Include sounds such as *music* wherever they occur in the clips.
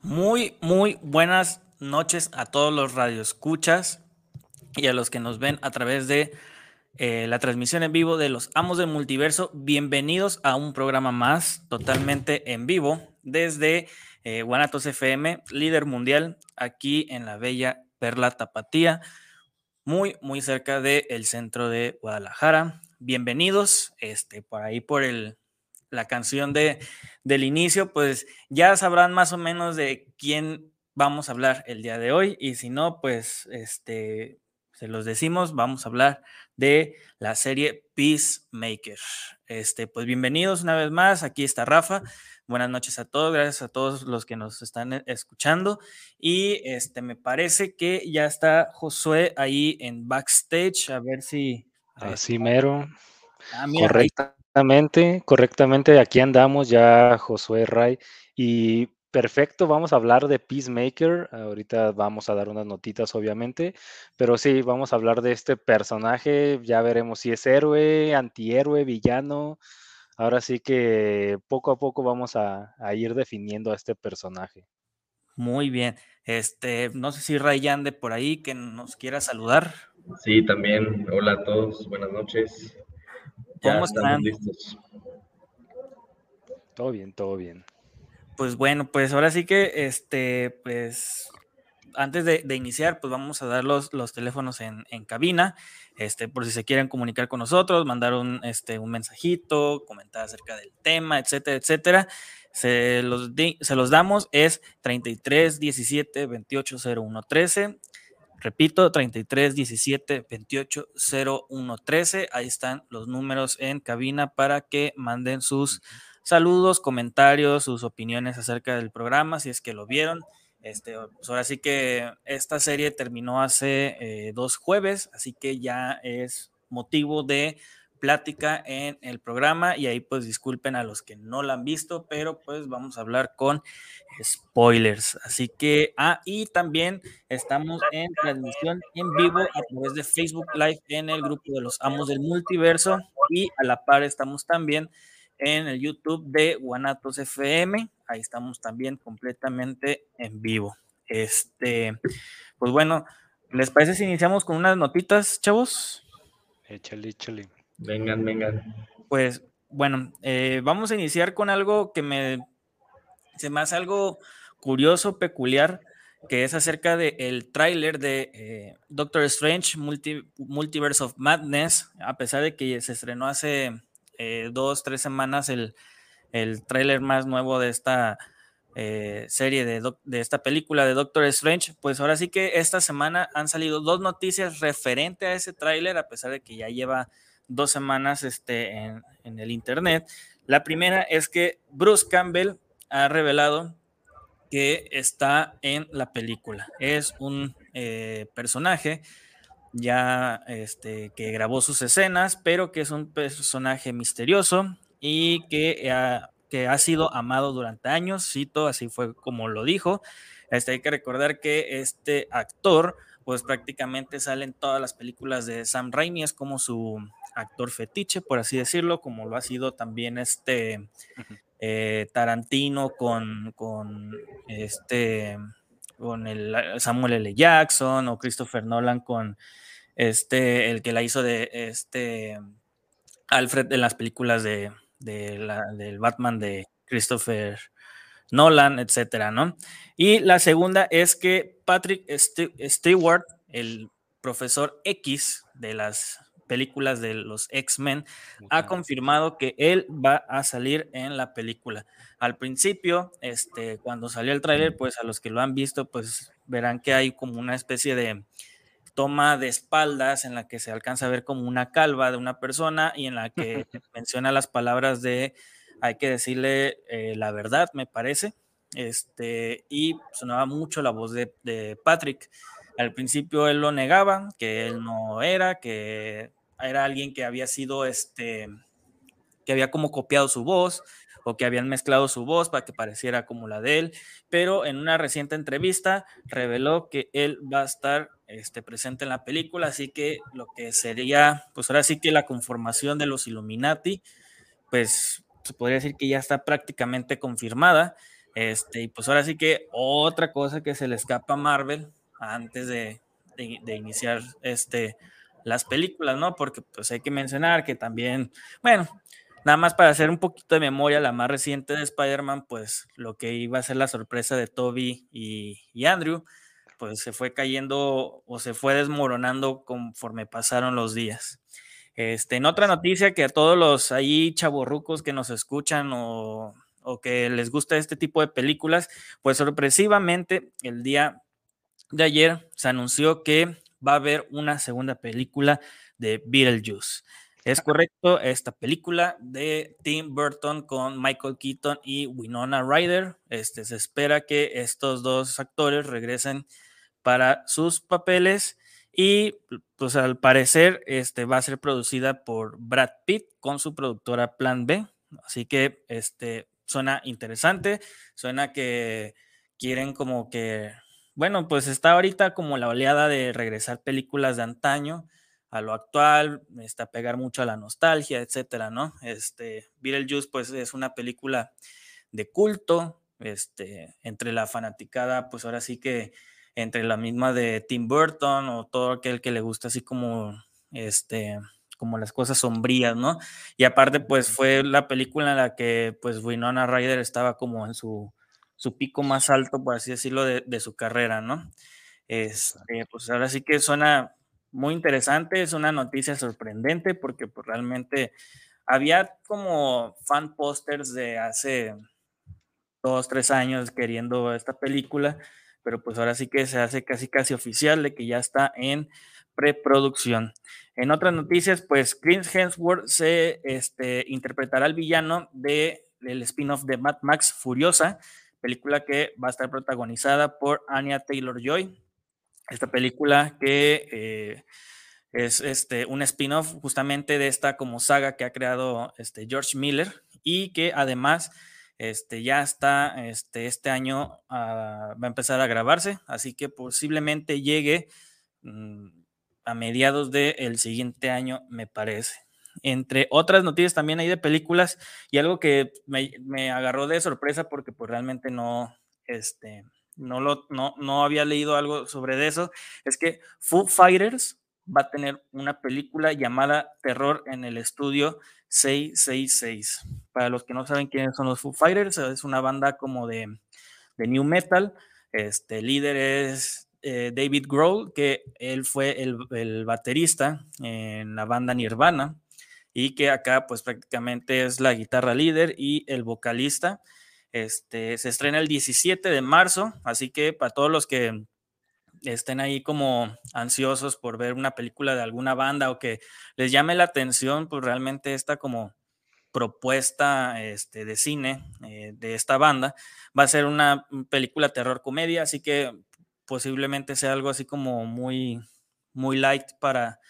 Muy, muy buenas noches a todos los radioescuchas y a los que nos ven a través de eh, la transmisión en vivo de los Amos del Multiverso. Bienvenidos a un programa más totalmente en vivo desde eh, Guanatos FM, líder mundial aquí en la bella Perla Tapatía, muy, muy cerca del centro de Guadalajara. Bienvenidos, este, por ahí por el, la canción de, del inicio, pues ya sabrán más o menos de quién vamos a hablar el día de hoy y si no, pues este, se los decimos, vamos a hablar de la serie Peacemaker. Este, pues bienvenidos una vez más, aquí está Rafa. Buenas noches a todos, gracias a todos los que nos están e, escuchando. Y este, me parece que ya está Josué ahí en backstage, a ver si. Así mero. Ah, correctamente, correctamente, aquí andamos ya Josué Ray. Y perfecto, vamos a hablar de Peacemaker. Ahorita vamos a dar unas notitas, obviamente. Pero sí, vamos a hablar de este personaje. Ya veremos si es héroe, antihéroe, villano ahora sí que poco a poco vamos a, ir definiendo a este personaje. Muy bien. Este, no sé si Ray ande por ahí que nos quiera saludar. Sí, también. Hola a todos, buenas noches. ¿Cómo están? Listos. Todo bien, todo bien. Pues bueno, pues ahora sí que este, pues antes de, iniciar, pues vamos a dar los, teléfonos en, cabina, este, por si se quieren comunicar con nosotros, mandar un, este, un mensajito, comentar acerca del tema, etcétera, etcétera. Se los, se los damos, es 33 17 28 01 13. Repito, 33 17 28 01 13. Ahí están los números en cabina para que manden sus saludos, comentarios, sus opiniones acerca del programa, si es que lo vieron este, pues ahora sí que esta serie terminó hace eh, dos jueves, así que ya es motivo de plática en el programa y ahí pues disculpen a los que no la han visto, pero pues vamos a hablar con spoilers. Así que, ah, y también estamos en transmisión en vivo a través de Facebook Live en el grupo de los amos del multiverso y a la par estamos también en el YouTube de Guanatos FM. Ahí estamos también completamente en vivo. Este, pues bueno, ¿les parece si iniciamos con unas notitas, chavos? Échale, échale. Vengan, vengan. Pues bueno, eh, vamos a iniciar con algo que me se me hace algo curioso, peculiar, que es acerca del el tráiler de eh, Doctor Strange Multiverse of Madness, a pesar de que se estrenó hace eh, dos, tres semanas el, el tráiler más nuevo de esta eh, serie, de, de, esta película de Doctor Strange, pues ahora sí que esta semana han salido dos noticias referente a ese tráiler, a pesar de que ya lleva dos semanas este, en, en, el internet. La primera es que Bruce Campbell ha revelado que está en la película. Es un eh, personaje ya este, que grabó sus escenas, pero que es un personaje misterioso y que ha, que ha sido amado durante años, cito, así fue como lo dijo. Este, hay que recordar que este actor, pues prácticamente sale en todas las películas de Sam Raimi, es como su actor fetiche, por así decirlo, como lo ha sido también este eh, Tarantino con, con este con el Samuel L. Jackson o Christopher Nolan con este, el que la hizo de este Alfred en las películas de, del Batman de Christopher Nolan, etcétera, ¿no? Y la segunda es que Patrick Stewart, el profesor X de las películas de los X-Men, ha confirmado que él va a salir en la película. Al principio, este, cuando salió el tráiler, pues a los que lo han visto, pues verán que hay como una especie de toma de espaldas en la que se alcanza a ver como una calva de una persona y en la que *laughs* menciona las palabras de hay que decirle eh, la verdad, me parece. Este, y sonaba mucho la voz de, de Patrick. Al principio él lo negaba, que él no era, que era alguien que había sido, este, que había como copiado su voz o que habían mezclado su voz para que pareciera como la de él, pero en una reciente entrevista reveló que él va a estar este, presente en la película, así que lo que sería, pues ahora sí que la conformación de los Illuminati, pues se podría decir que ya está prácticamente confirmada. Este, y pues ahora sí que otra cosa que se le escapa a Marvel antes de, de, iniciar este, las películas, ¿no? Porque pues hay que mencionar que también, bueno, nada más para hacer un poquito de memoria, la más reciente de Spider-Man, pues lo que iba a ser la sorpresa de Toby y, y Andrew, pues se fue cayendo o se fue desmoronando conforme pasaron los días. Este, en otra noticia que a todos los ahí chavorrucos que nos escuchan o, o, que les gusta este tipo de películas, pues sorpresivamente el día de ayer se anunció que va a haber una segunda película de Beetlejuice. Es correcto, esta película de Tim Burton con Michael Keaton y Winona Ryder. Este, se espera que estos dos actores regresen para sus papeles y pues al parecer este, va a ser producida por Brad Pitt con su productora Plan B. Así que este, suena interesante, suena que quieren como que, bueno, pues está ahorita como la oleada de regresar películas de antaño a lo actual, está pegar mucho a la nostalgia, etcétera, ¿no? Este, Beetlejuice pues es una película de culto, este, entre la fanaticada, pues ahora sí que entre la misma de Tim Burton o todo aquel que le gusta así como este como las cosas sombrías, ¿no? Y aparte pues fue la película en la que pues Winona Ryder estaba como en su, su pico más alto, por así decirlo, de, su carrera, ¿no? Este, pues ahora sí que suena muy interesante, es una noticia sorprendente porque pues realmente había como fan posters de hace dos, tres años queriendo esta película, pero pues ahora sí que se hace casi casi oficial de que ya está en preproducción. En otras noticias, pues Chris Hemsworth se este, interpretará al villano de el spin-off de Mad Max Furiosa, película que va a estar protagonizada por Anya Taylor Joy. Esta película que eh, es este, un spin-off justamente de esta como saga que ha creado este, George Miller y que además este, ya está, este, este año ah, va a empezar a grabarse, así que posiblemente llegue mm, a mediados del siguiente año, me parece. Entre otras noticias también hay de películas y algo que me, agarró de sorpresa porque pues realmente no, este, no, lo, no, no había leído algo sobre eso, es que Foo Fighters va a tener una película llamada Terror en el Estudio 666. Para los que no saben quiénes son los Foo Fighters, es una banda como de, new metal. Este líder es eh, David Grohl, que él fue el, el, baterista en la banda Nirvana y que acá pues prácticamente es la guitarra líder y el vocalista. Este, se estrena el 17 de marzo, así que para todos los que estén ahí como ansiosos por ver una película de alguna banda o que les llame la atención, pues realmente esta como propuesta este, de cine eh, de esta banda va a ser una película terror comedia, así que posiblemente sea algo así como muy, muy light para,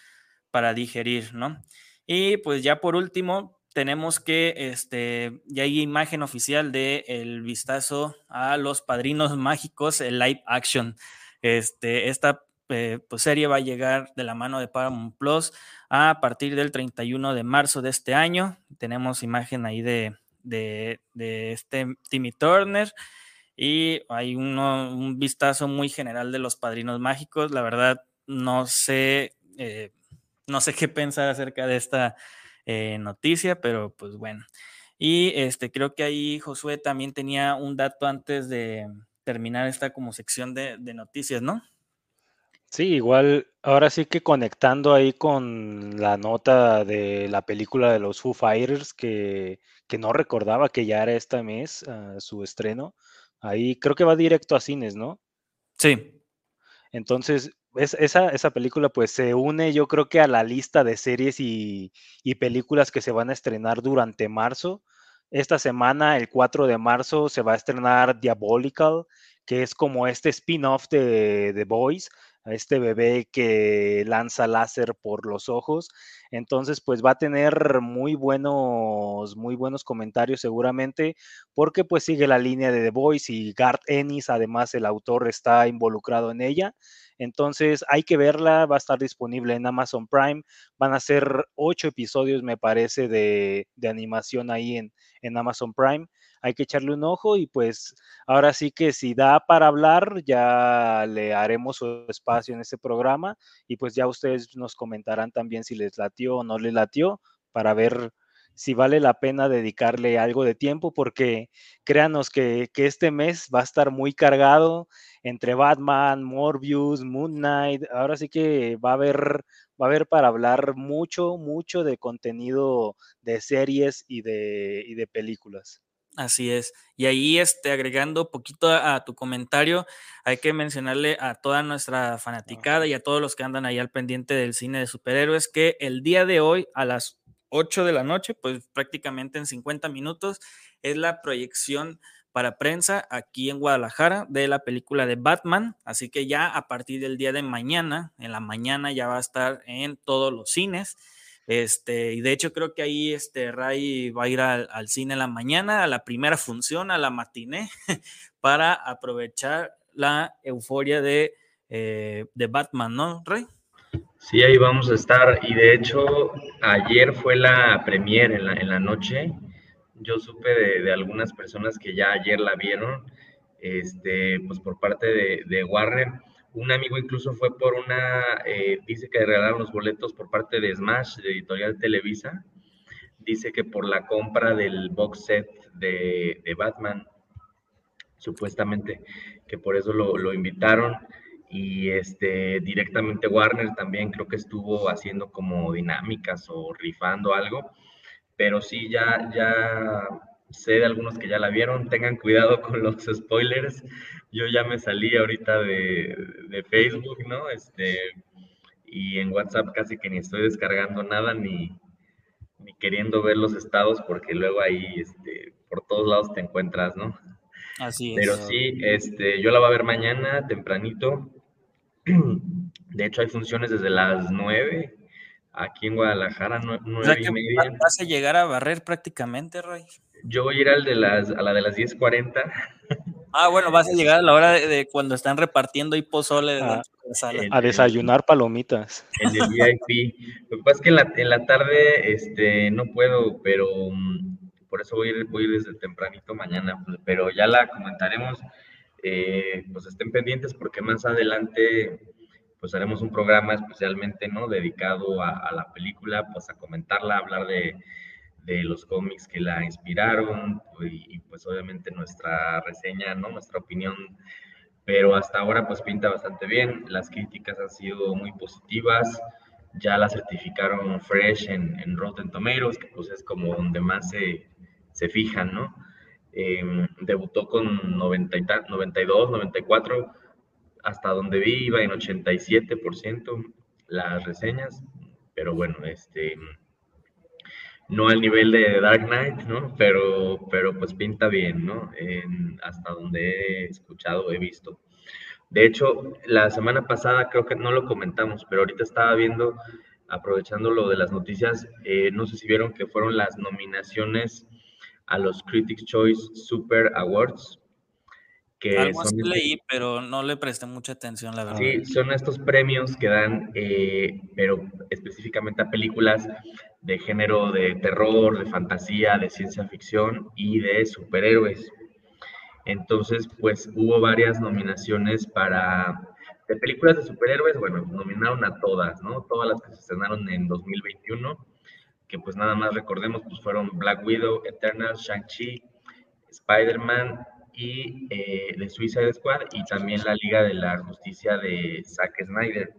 para digerir, ¿no? Y pues ya por último, tenemos que este, ya hay imagen oficial de el vistazo a los padrinos *laughs* mágicos, el live action. Este, esta eh, pues, serie va a llegar de la mano de Paramount Plus a partir del 31 de marzo de este año. Tenemos imagen ahí de, de, este Timmy Turner y hay un vistazo muy general de los padrinos mágicos. La verdad, no sé, eh, no sé qué pensar acerca de esta eh, noticia, pero pues bueno. Y este, creo que ahí Josué también tenía un dato antes de, terminar esta como sección de, noticias, ¿no? Sí, igual, ahora sí que conectando ahí con la nota de la película de los Foo Fighters, que, no recordaba que ya era este mes ah, su estreno, ahí creo que va directo a cines, ¿no? Sí. Entonces, esa, esa película pues se une yo creo que a la lista de series y, y películas que se van a estrenar durante marzo. Esta semana, el 4 de marzo, se va a estrenar Diabolical, que es como este spin-off de The Boys, a este bebé que lanza láser por los ojos. Entonces, pues va a tener muy buenos, muy buenos comentarios seguramente, porque pues sigue la línea de The Boys y Garth Ennis, además el autor está involucrado en ella. Entonces hay que verla, va a estar disponible en Amazon Prime. Van a ser ocho episodios, me parece, de, animación ahí en, en Amazon Prime hay que echarle un ojo y pues ahora sí que si da para hablar, ya le haremos su espacio en este programa y pues ya ustedes nos comentarán también si les latió o no les latió para ver si vale la pena dedicarle algo de tiempo, porque créanos que, este mes va a estar muy cargado entre Batman, Morbius, Moon Knight. Ahora sí que va a haber, va a haber para hablar mucho, mucho de contenido de series y de, y de películas. Así es. Y ahí, este, agregando poquito a, tu comentario, hay que mencionarle a toda nuestra fanaticada y a todos los que andan ahí al pendiente del cine de superhéroes que el día de hoy a las 8 de la noche, pues prácticamente en 50 minutos, es la proyección para prensa aquí en Guadalajara de la película de Batman. Así que ya a partir del día de mañana, en la mañana ya va a estar en todos los cines. Este, y de hecho creo que ahí este Ray va a ir al, cine en la mañana, a la primera función, a la matiné, *laughs* para aprovechar la euforia de, eh, de Batman, ¿no, Ray? Sí, ahí vamos a estar. Y de hecho, ayer fue la premier en la, noche. Yo supe de, de, algunas personas que ya ayer la vieron, este, pues por parte de, de Warner un amigo incluso fue por una, eh, dice que regalaron los boletos por parte de Smash, de Editorial Televisa. Dice que por la compra del box set de, Batman, supuestamente, que por eso lo, invitaron. Y este, directamente Warner también creo que estuvo haciendo como dinámicas o rifando algo. Pero sí, ya, ya sé de algunos que ya la vieron, tengan cuidado con los spoilers. Yo ya me salí ahorita de, Facebook, ¿no? Este, y en WhatsApp casi que ni estoy descargando nada ni, ni queriendo ver los estados porque luego ahí este, por todos lados te encuentras, ¿no? Así es. Pero sí, este, yo la voy a ver mañana tempranito. *clears throat* De hecho, hay funciones desde las 9 aquí en Guadalajara, 9 y media. ¿Vas a llegar a barrer prácticamente, Roy? Yo voy a ir al de las, a la de las 10.40. Ah, bueno, vas a llegar a la hora de, cuando están repartiendo y pozole ah, a desayunar palomitas. En el VIP. Lo que pasa es que en la, en la tarde este, no puedo, pero mm, por eso voy a, ir, voy desde tempranito mañana. Pero ya la comentaremos. Eh, pues estén pendientes porque más adelante pues haremos un programa especialmente, ¿no? Dedicado a, a la película, pues a comentarla, hablar de de los cómics que la inspiraron y, pues obviamente nuestra reseña, ¿no? Nuestra opinión, pero hasta ahora pues pinta bastante bien, las críticas han sido muy positivas, ya la certificaron fresh en, en Rotten Tomatoes, que pues es como donde más se, se fijan, ¿no? Em, debutó con 90 92, 94, hasta donde vi iba en 87% las reseñas, pero bueno, este no al nivel de Dark Knight, ¿no? Pero, pero pues pinta bien, ¿no? hasta donde he escuchado, he visto. De hecho, la semana pasada creo que no lo comentamos, pero ahorita estaba viendo, aprovechando lo de las noticias, eh, no sé si vieron que fueron las nominaciones a los Critics Choice Super Awards algo así leí, pero no le presté mucha atención, la verdad. Sí, son estos premios que dan, eh, pero específicamente a películas de género de terror, de fantasía, de ciencia ficción y de superhéroes. Entonces, pues hubo varias nominaciones para de películas de superhéroes, bueno, nominaron a todas, ¿no? Todas las que se estrenaron en 2021, que pues nada más recordemos, pues fueron Black Widow, Eternal, Shang-Chi, Spider-Man, y eh, de Suicide Squad y también la Liga de la Justicia de Zack Snyder.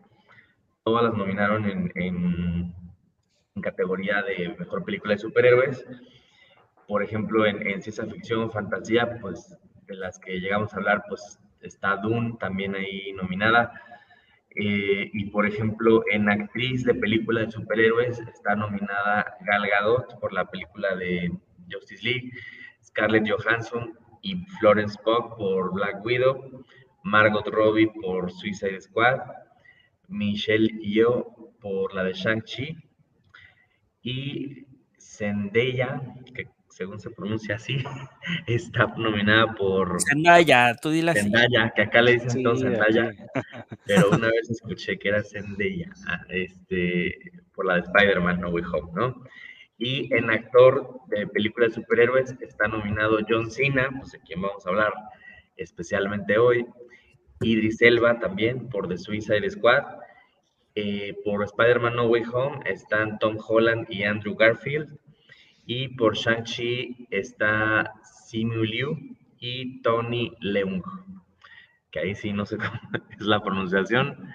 Todas las nominaron en, en, categoría de mejor película de superhéroes. Por ejemplo, en, en, ciencia ficción, fantasía, pues de las que llegamos a hablar, pues está Dune también ahí nominada. Eh, y por ejemplo, en actriz de película de superhéroes está nominada Gal Gadot por la película de Justice League, Scarlett Johansson y Florence Pugh por Black Widow, Margot Robbie por Suicide Squad, Michelle Yeoh por la de Shang-Chi y Zendaya, que según se pronuncia así, *laughs* está nominada por Zendaya, tú dile así. Zendaya, que acá le dicen todos Zendaya, *laughs* pero una vez escuché que era Zendaya, este, por la de Spider-Man No Way Home, ¿no? Y en actor de película de superhéroes está nominado John Cena, pues de quien vamos a hablar especialmente hoy. Idris Elba también por The Suicide Squad. Eh, por Spider-Man No Way Home están Tom Holland y Andrew Garfield. Y por Shang-Chi está Simu Liu y Tony Leung. Que ahí sí no sé *laughs* cómo es la pronunciación.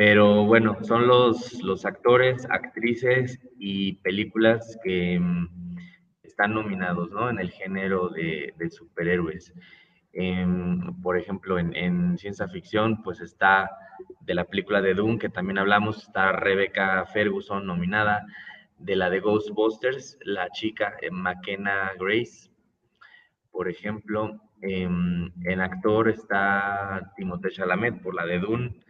Pero bueno, son los, los actores, actrices y películas que mm, están nominados ¿no? en el género de, superhéroes. Em, por ejemplo, en, ciencia ficción, pues está de la película de Doom, que también hablamos, está Rebecca Ferguson nominada, de la de Ghostbusters, la chica eh, McKenna Grace, por ejemplo. Em, en actor está Timothée Chalamet por la de Dune,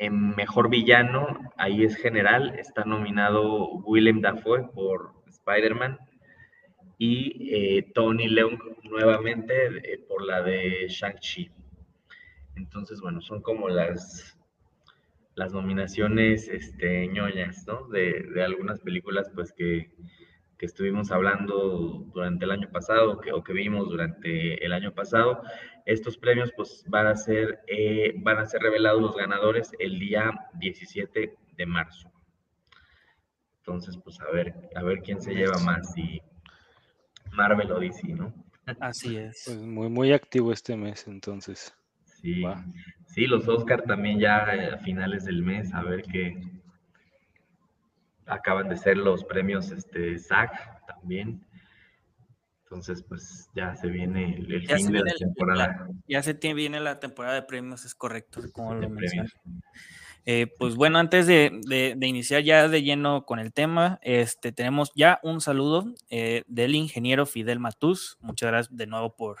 en Mejor Villano, ahí es general, está nominado Willem Dafoe por Spider-Man y eh, Tony Leung nuevamente eh, por la de Shang-Chi. Entonces, bueno, son como las, las nominaciones este, ñoñas, ¿no? De, de algunas películas, pues, que, que estuvimos hablando durante el año pasado que, o que vimos durante el año pasado. Estos premios pues van a ser, eh, van a ser revelados los ganadores el día 17 de marzo. Entonces, pues a ver, a ver quién se lleva más, y Marvel o DC, ¿no? Así es. Pues muy, muy activo este mes, entonces. Sí, sí los Oscar también ya a finales del mes, a ver qué, acaban de ser los premios este, SAG también. Entonces, pues ya se viene el, fin de la temporada. ya se tiene, viene la temporada de premios, es correcto, como lo mencioné. Eh, pues bueno, antes de, iniciar ya de lleno con el tema, este, tenemos ya un saludo eh, del ingeniero Fidel Matús. Muchas gracias de nuevo por,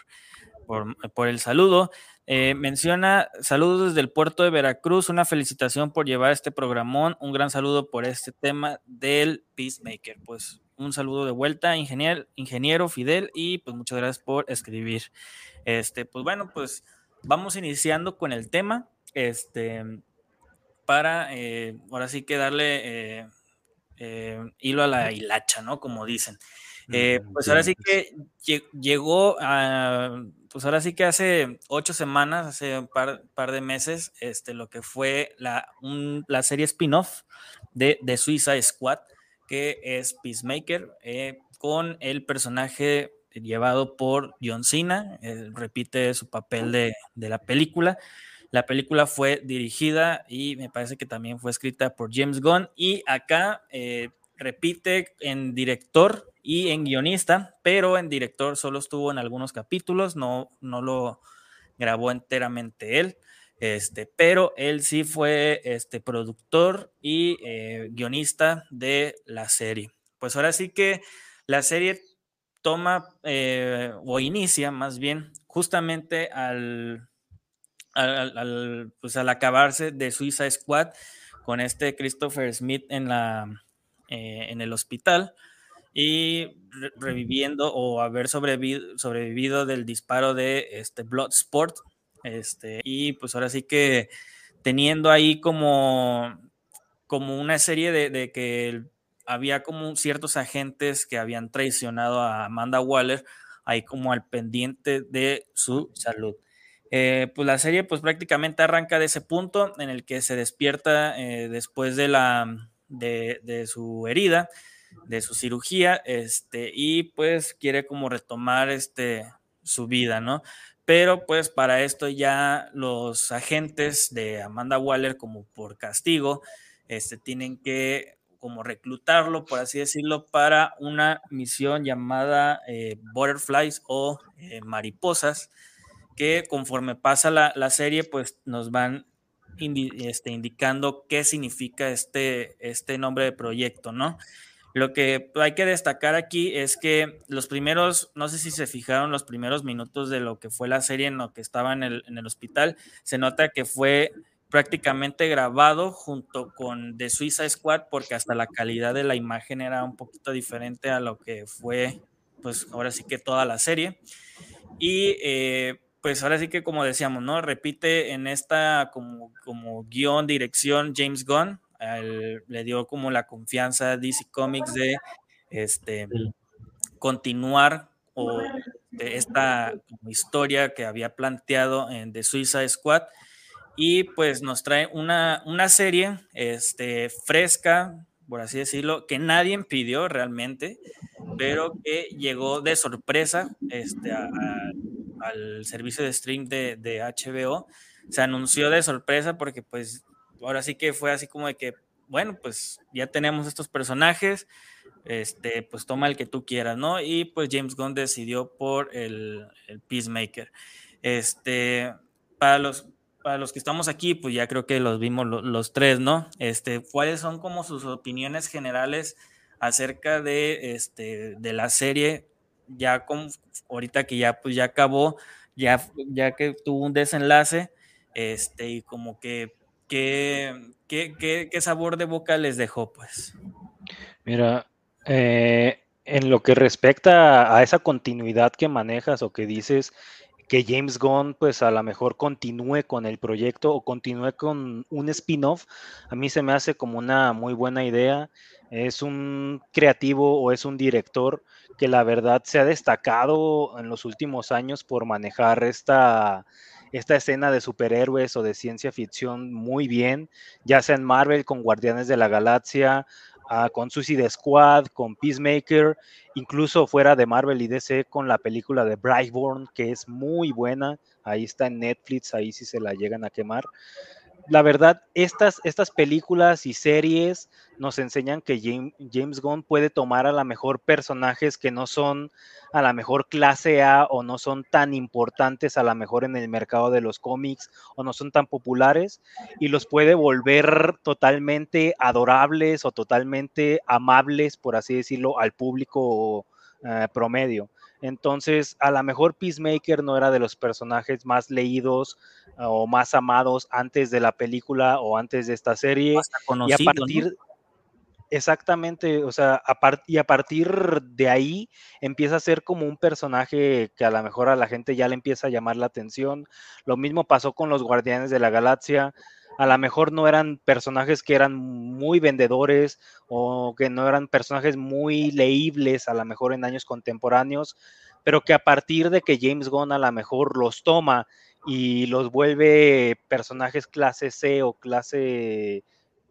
por, el saludo. Eh, menciona saludos desde el puerto de Veracruz, una felicitación por llevar este programón, un gran saludo por este tema del Peacemaker. Pues un saludo de vuelta, ingeniero, ingeniero Fidel, y pues muchas gracias por escribir. Este, pues bueno, pues vamos iniciando con el tema. Este, para eh, ahora sí que darle eh, hilo a la hilacha, ¿no? Como dicen. Mm, pues ahora sí que llegó a pues ahora sí que hace ocho semanas, hace un par, par de meses, este, lo que fue la, la serie spin-off de, de Suicide Squad, que es Peacemaker, eh, con el personaje llevado por John Cena, repite su papel de, de, la película. La película fue dirigida y me parece que también fue escrita por James Gunn y acá eh, repite en director y en guionista, pero en director solo estuvo en algunos capítulos, no, no lo grabó enteramente él. Este, pero él sí fue este, productor y eh, guionista de la serie. Pues ahora sí que la serie toma eh, o inicia más bien justamente al, al, pues al acabarse de Suiza Squad con este Christopher Smith en, la, eh, en el hospital y reviviendo o haber sobrevivido, del disparo de este Bloodsport. Este, y pues ahora sí que teniendo ahí como, como una serie de, de que había como ciertos agentes que habían traicionado a Amanda Waller, ahí como al pendiente de su salud. Eh, pues la serie pues prácticamente arranca de ese punto en el que se despierta eh, después de, la, de, su herida de su cirugía, este, y pues quiere como retomar este, su vida, ¿no? Pero pues para esto ya los agentes de Amanda Waller, como por castigo, este, tienen que como reclutarlo, por así decirlo, para una misión llamada eh, Butterflies o eh, Mariposas, que conforme pasa la, la serie, pues nos van este, indicando qué significa este, este nombre de proyecto, ¿no? Lo que hay que destacar aquí es que los primeros, no sé si se fijaron los primeros minutos de lo que fue la serie en lo que estaba en el, hospital, se nota que fue prácticamente grabado junto con The Suicide Squad porque hasta la calidad de la imagen era un poquito diferente a lo que fue pues ahora sí que toda la serie. Y eh, pues ahora sí que como decíamos, ¿no? Repite en esta como, como guion, dirección James Gunn, le dio como la confianza a DC Comics de este, continuar o de esta historia que había planteado en The Suicide Squad y pues nos trae una, una serie este, fresca, por así decirlo, que nadie pidió realmente, pero que llegó de sorpresa este, al servicio de stream de, de, HBO. Se anunció de sorpresa porque pues ahora sí que fue así como de que, bueno, pues ya tenemos estos personajes, este, pues toma el que tú quieras, ¿no? Y pues James Gunn decidió por el, Peacemaker. Este, para los, para los que estamos aquí, pues ya creo que los vimos los tres, ¿no? Este, ¿cuáles son como sus opiniones generales acerca de, este, de la serie? Ya con, ahorita que ya, pues ya acabó, ya, ya que tuvo un desenlace, este, y como que, ¿qué, qué, qué sabor de boca les dejó, pues? Mira, eh, en lo que respecta a esa continuidad que manejas o que dices que James Gunn pues a lo mejor continúe con el proyecto o continúe con un spin-off, a mí se me hace como una muy buena idea. Es un creativo o es un director que la verdad se ha destacado en los últimos años por manejar esta, esta escena de superhéroes o de ciencia ficción muy bien, ya sea en Marvel con Guardianes de la Galaxia con Suicide Squad, con Peacemaker, incluso fuera de Marvel y DC con la película de Brightborn, que es muy buena. Ahí está en Netflix, ahí sí se la llegan a quemar la verdad, estas, estas películas y series nos enseñan que James, Gunn puede tomar a la mejor personajes que no son a la mejor clase A o no son tan importantes a la mejor en el mercado de los cómics o no son tan populares y los puede volver totalmente adorables o totalmente amables, por así decirlo, al público eh, promedio. Entonces, a lo mejor Peacemaker no era de los personajes más leídos o más amados antes de la película o antes de esta serie. y a partir, exactamente, o sea, y a partir de ahí empieza a ser como un personaje que a lo mejor a la gente ya le empieza a llamar la atención. Lo mismo pasó con los Guardianes de la Galaxia a lo mejor no eran personajes que eran muy vendedores o que no eran personajes muy leíbles a lo mejor en años contemporáneos, pero que a partir de que James Gunn a lo mejor los toma y los vuelve personajes clase C o clase,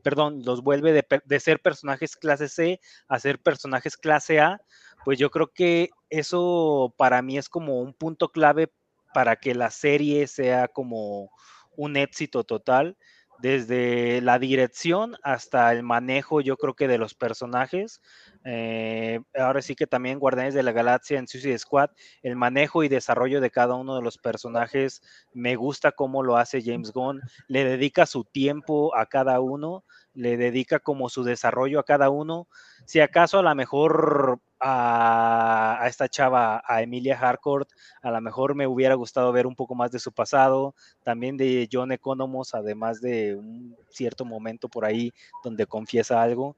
perdón, los vuelve de, de ser personajes clase C a ser personajes clase A, pues yo creo que eso para mí es como un punto clave para que la serie sea como un éxito total desde la dirección hasta el manejo, yo creo que de los personajes. Eh, ahora sí que también Guardianes de la Galaxia en Suicide Squad, el manejo y desarrollo de cada uno de los personajes, me gusta cómo lo hace James Gunn, le dedica su tiempo a cada uno, le dedica como su desarrollo a cada uno. Si acaso a lo mejor a, esta chava, a Emilia Harcourt, a lo mejor me hubiera gustado ver un poco más de su pasado, también de John Economos, además de un cierto momento por ahí donde confiesa algo,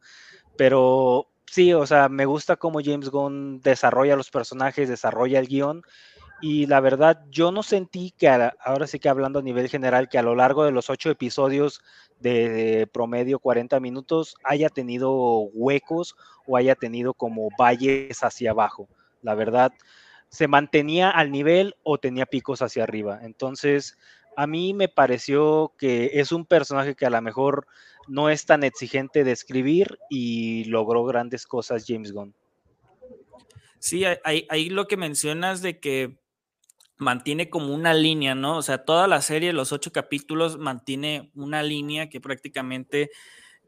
pero sí, o sea, me gusta cómo James Gunn desarrolla los personajes, desarrolla el guion, y la verdad, yo no sentí que, ahora sí que hablando a nivel general, que a lo largo de los ocho episodios de, promedio 40 minutos haya tenido huecos o haya tenido como valles hacia abajo. La verdad, se mantenía al nivel o tenía picos hacia arriba. Entonces, a mí me pareció que es un personaje que a lo mejor no es tan exigente de escribir y logró grandes cosas James Gunn. Sí, ahí lo que mencionas de que mantiene como una línea, ¿no? O sea, toda la serie, los ocho capítulos, mantiene una línea que prácticamente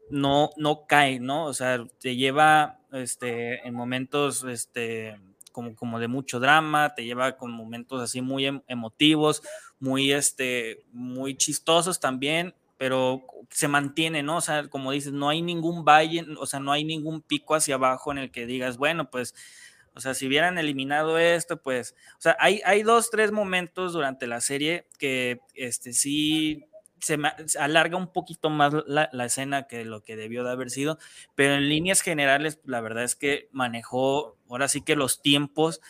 no, no cae, ¿no? O sea, te lleva este, en momentos este, como, como de mucho drama, te lleva con momentos así muy em, emotivos, muy, este, muy chistosos también, pero se mantiene, ¿no? O sea, como dices, no hay ningún valle, o sea, no hay ningún pico hacia abajo en el que digas, bueno, pues o sea, si hubieran eliminado esto, pues, o sea, hay, hay dos, tres momentos durante la serie que este, sí, se, alarga un poquito más la, escena que lo que debió de haber sido, pero en líneas generales, la verdad es que manejó ahora sí que los tiempos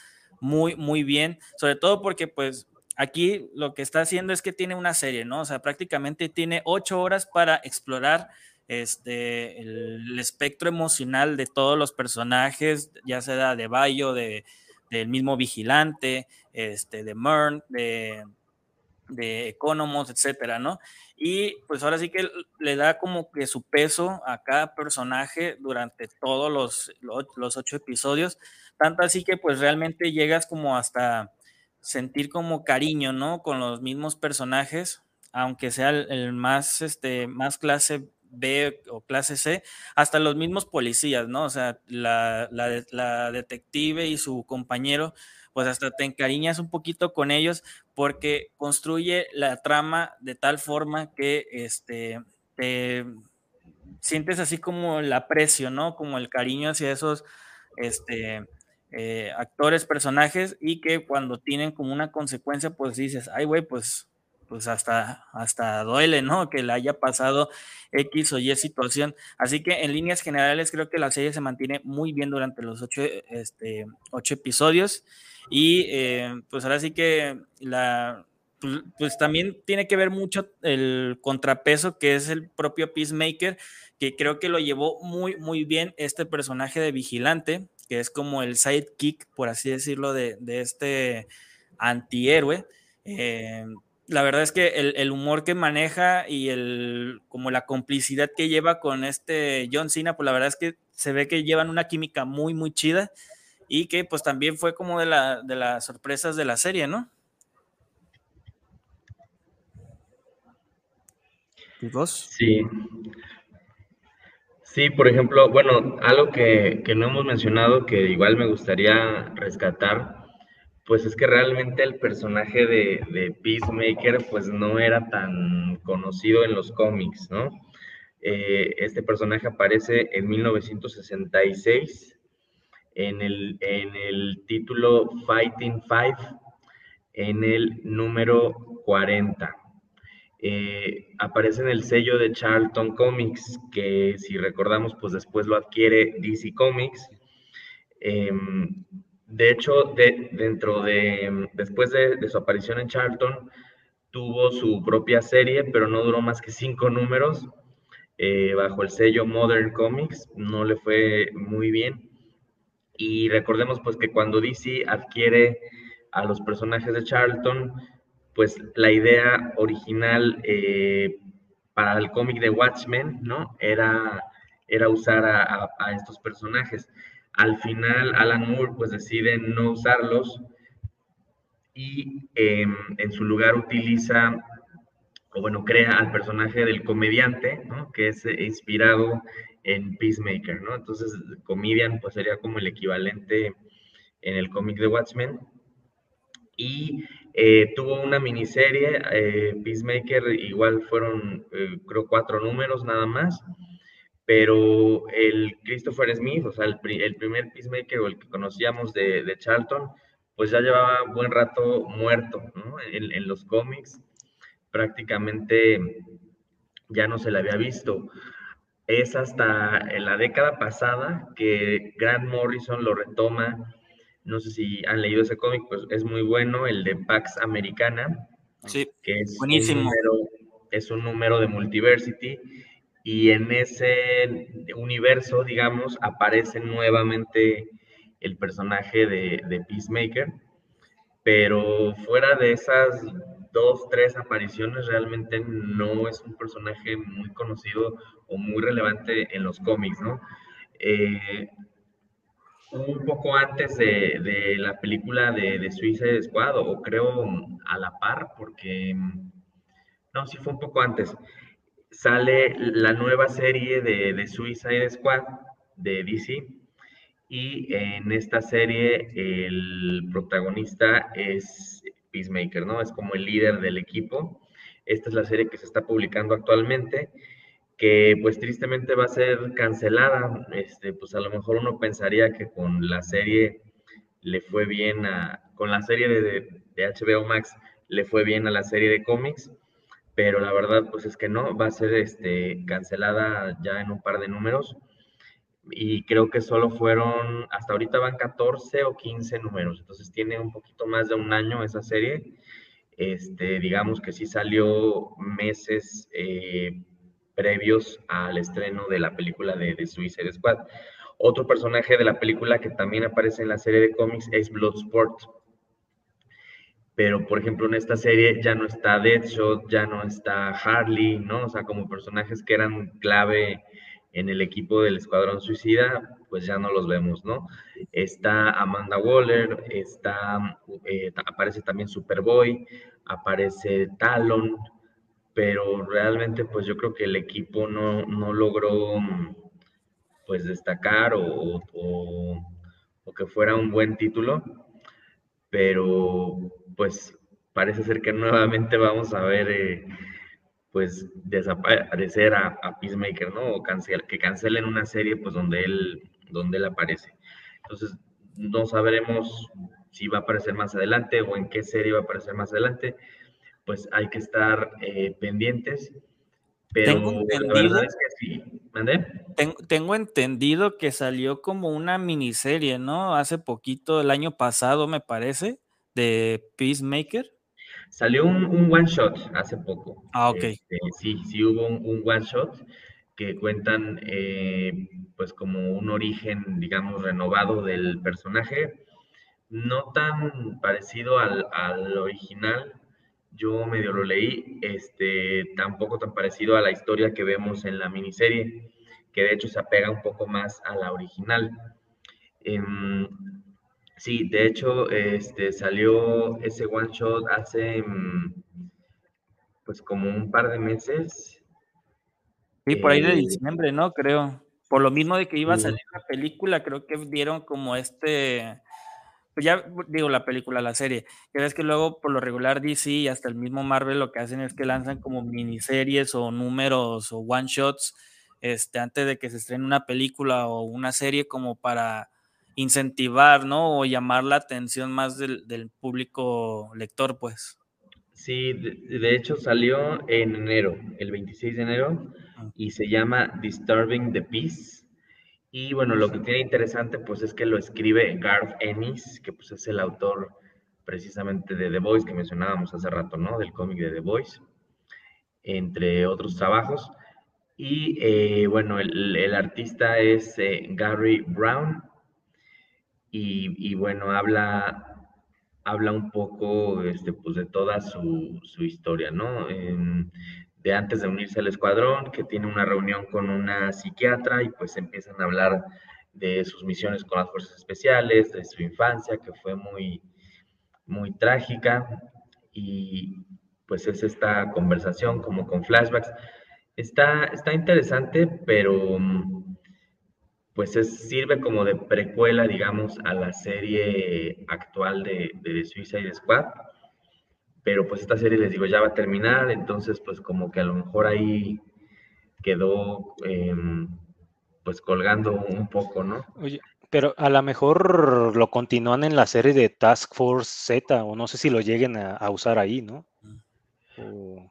muy, muy bien, sobre todo porque pues aquí lo que está haciendo es que tiene una serie, ¿no? O sea, prácticamente tiene ocho horas para explorar este, el, espectro emocional de todos los personajes, ya sea de Bayo, de, del mismo Vigilante, este, de Mern, de de Economos, etcétera, ¿no? Y pues ahora sí que le da como que su peso a cada personaje durante todos los, los ocho episodios, tanto así que pues realmente llegas como hasta sentir como cariño, ¿no? Con los mismos personajes, aunque sea el, más, este, más clase B o clase C, hasta los mismos policías, ¿no? O sea, la, la, la detective y su compañero pues hasta te encariñas un poquito con ellos porque construye la trama de tal forma que este, te sientes así como el aprecio, ¿no? Como el cariño hacia esos este, eh, actores, personajes y que cuando tienen como una consecuencia, pues dices, ay, güey, pues pues hasta, hasta duele, ¿no? Que le haya pasado X o Y situación. Así que en líneas generales creo que la serie se mantiene muy bien durante los ocho, este, ocho episodios y eh, pues ahora sí que la, pues, pues, también tiene que ver mucho el contrapeso que es el propio Peacemaker, que creo que lo llevó muy, muy bien este personaje de vigilante, que es como el sidekick, por así decirlo, de, de este antihéroe. Eh, la verdad es que el, humor que maneja y el como la complicidad que lleva con este John Cena, pues la verdad es que se ve que llevan una química muy, muy chida y que pues también fue como de, la, de las sorpresas de la serie, ¿no? dos? Sí. Sí, por ejemplo, bueno, algo que, que no hemos mencionado que igual me gustaría rescatar pues es que realmente el personaje de, Peacemaker pues no era tan conocido en los cómics, ¿no? Eh, este personaje aparece en 1966 en el, en el título Fighting Five, en el número 40. Eh, aparece en el sello de Charlton Comics, que si recordamos, pues después lo adquiere DC Comics. Em, de hecho, dentro de, después de, su aparición en Charlton, tuvo su propia serie, pero no duró más que cinco números, eh, bajo el sello Modern Comics, no le fue muy bien. Y recordemos pues que cuando DC adquiere a los personajes de Charlton, pues la idea original eh, para el cómic de Watchmen, ¿no? Era, era usar a estos personajes. Al final, Alan Moore pues decide no usarlos y em, en su lugar utiliza, o bueno, crea al personaje del comediante, ¿no? Que es inspirado en Peacemaker, ¿no? Entonces, Comedian pues sería como el equivalente en el cómic de Watchmen. Y eh, tuvo una miniserie, eh, Peacemaker, igual fueron, eh, creo, cuatro números nada más pero el Christopher Smith, o sea, el, primer Peacemaker o el que conocíamos de, Charlton, pues ya llevaba buen rato muerto, ¿no? En, los cómics prácticamente ya no se le había visto. Es hasta en la década pasada que Grant Morrison lo retoma. No sé si han leído ese cómic, pues es muy bueno, el de Pax Americana. Sí, que es buenísimo. es un número de Multiversity y en ese universo, digamos, aparece nuevamente el personaje de, Peacemaker, pero fuera de esas dos, tres apariciones, realmente no es un personaje muy conocido o muy relevante en los cómics, ¿no? Eh, un poco antes de, la película de, de Suicide Squad, o creo a la par, porque, no, sí fue un poco antes sale la nueva serie de, de Suicide Squad de DC y en esta serie el protagonista es Peacemaker, ¿no? Es como el líder del equipo. Esta es la serie que se está publicando actualmente, que pues tristemente va a ser cancelada. Este, pues a lo mejor uno pensaría que con la serie le fue bien a, con la serie de, de HBO Max le fue bien a la serie de cómics, pero la verdad pues es que no, va a ser este, cancelada ya en un par de números y creo que solo fueron, hasta ahorita van 14 o 15 números, entonces tiene un poquito más de un año esa serie, este, digamos que sí salió meses eh, previos al estreno de la película de, de Suicide Squad. Otro personaje de la película que también aparece en la serie de cómics es Bloodsport. Pero, por ejemplo, en esta serie ya no está Deadshot, ya no está Harley, ¿no? O sea, como personajes que eran clave en el equipo del Escuadrón Suicida, pues ya no los vemos, ¿no? Está Amanda Waller, está, eh, aparece también Superboy, aparece Talon, pero realmente pues yo creo que el equipo no, no logró pues destacar o, o, que fuera un buen título, pero pues parece ser que nuevamente vamos a ver eh, pues desaparecer a, Peacemaker, ¿no? O que cancelen una serie pues donde él, donde él aparece. Entonces, no sabremos si va a aparecer más adelante o en qué serie va a aparecer más adelante, pues hay que estar eh, pendientes. Pero tengo entendido, que Tengo, entendido que salió como una miniserie, ¿no? Hace poquito, el año pasado, me parece, de Peacemaker. Salió un, one shot hace poco. Ah, ok. Este, sí, sí hubo un, one shot que cuentan eh, pues como un origen, digamos, renovado del personaje, no tan parecido al, al original, yo medio lo leí, este, tampoco tan parecido a la historia que vemos en la miniserie, que de hecho se apega un poco más a la original. Em, sí, de hecho, este, salió ese one shot hace, mm, pues como un par de meses. Sí, por ahí de eh, diciembre, ¿no? Creo. Por lo mismo de que iba a salir la película, creo que dieron como este pues ya digo la película, la serie, que ves que luego por lo regular DC y hasta el mismo Marvel lo que hacen es que lanzan como miniseries o números o one shots este, antes de que se estrene una película o una serie como para incentivar, ¿no? O llamar la atención más del, público lector, pues. Sí, de, hecho salió en enero, el 26 de enero, y se llama Disturbing the Peace y bueno, lo que tiene interesante pues es que lo escribe Garth Ennis, que pues es el autor precisamente de The Voice que mencionábamos hace rato, ¿no? Del cómic de The Voice, entre otros trabajos. Y eh, bueno, el, artista es eh, Gary Brown y, bueno, habla, habla un poco este, pues, de toda su, su historia, ¿no? de antes de unirse al escuadrón, que tiene una reunión con una psiquiatra y pues empiezan a hablar de sus misiones con las fuerzas especiales, de su infancia, que fue muy, muy trágica, y pues es esta conversación como con flashbacks. Está, está interesante, pero pues es, sirve como de precuela, digamos, a la serie actual de, de Suicide Squad pero pues esta serie les digo ya va a terminar, entonces pues como que a lo mejor ahí quedó em, pues colgando un poco, ¿no? Oye, pero a lo mejor lo continúan en la serie de Task Force Z, o no sé si lo lleguen a, usar ahí, ¿no?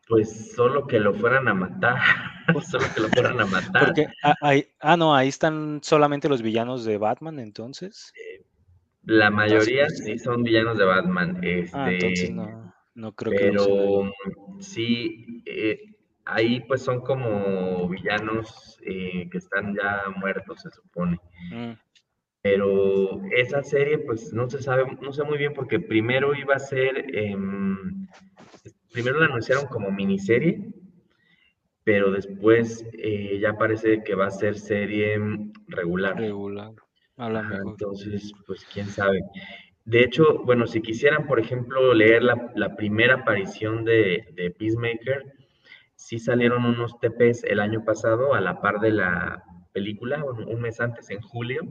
Pues solo que lo fueran a matar, *laughs* solo que lo fueran a matar. Porque, ahí, ah, no, ahí están solamente los villanos de Batman, entonces. Eh, la mayoría sí son villanos de Batman. ah, entonces este, no. No creo Pero que sí, eh, ahí pues son como villanos eh, que están ya muertos, se supone. Mm. Pero esa serie, pues no se sabe, no sé muy bien, porque primero iba a ser, em, primero la anunciaron como miniserie, pero después eh, ya parece que va a ser serie regular. Regular. entonces, pues quién sabe. De hecho, bueno, si quisieran, por ejemplo, leer la, primera aparición de, Peacemaker, sí salieron unos TPs el año pasado a la par de la película, un mes antes, en julio,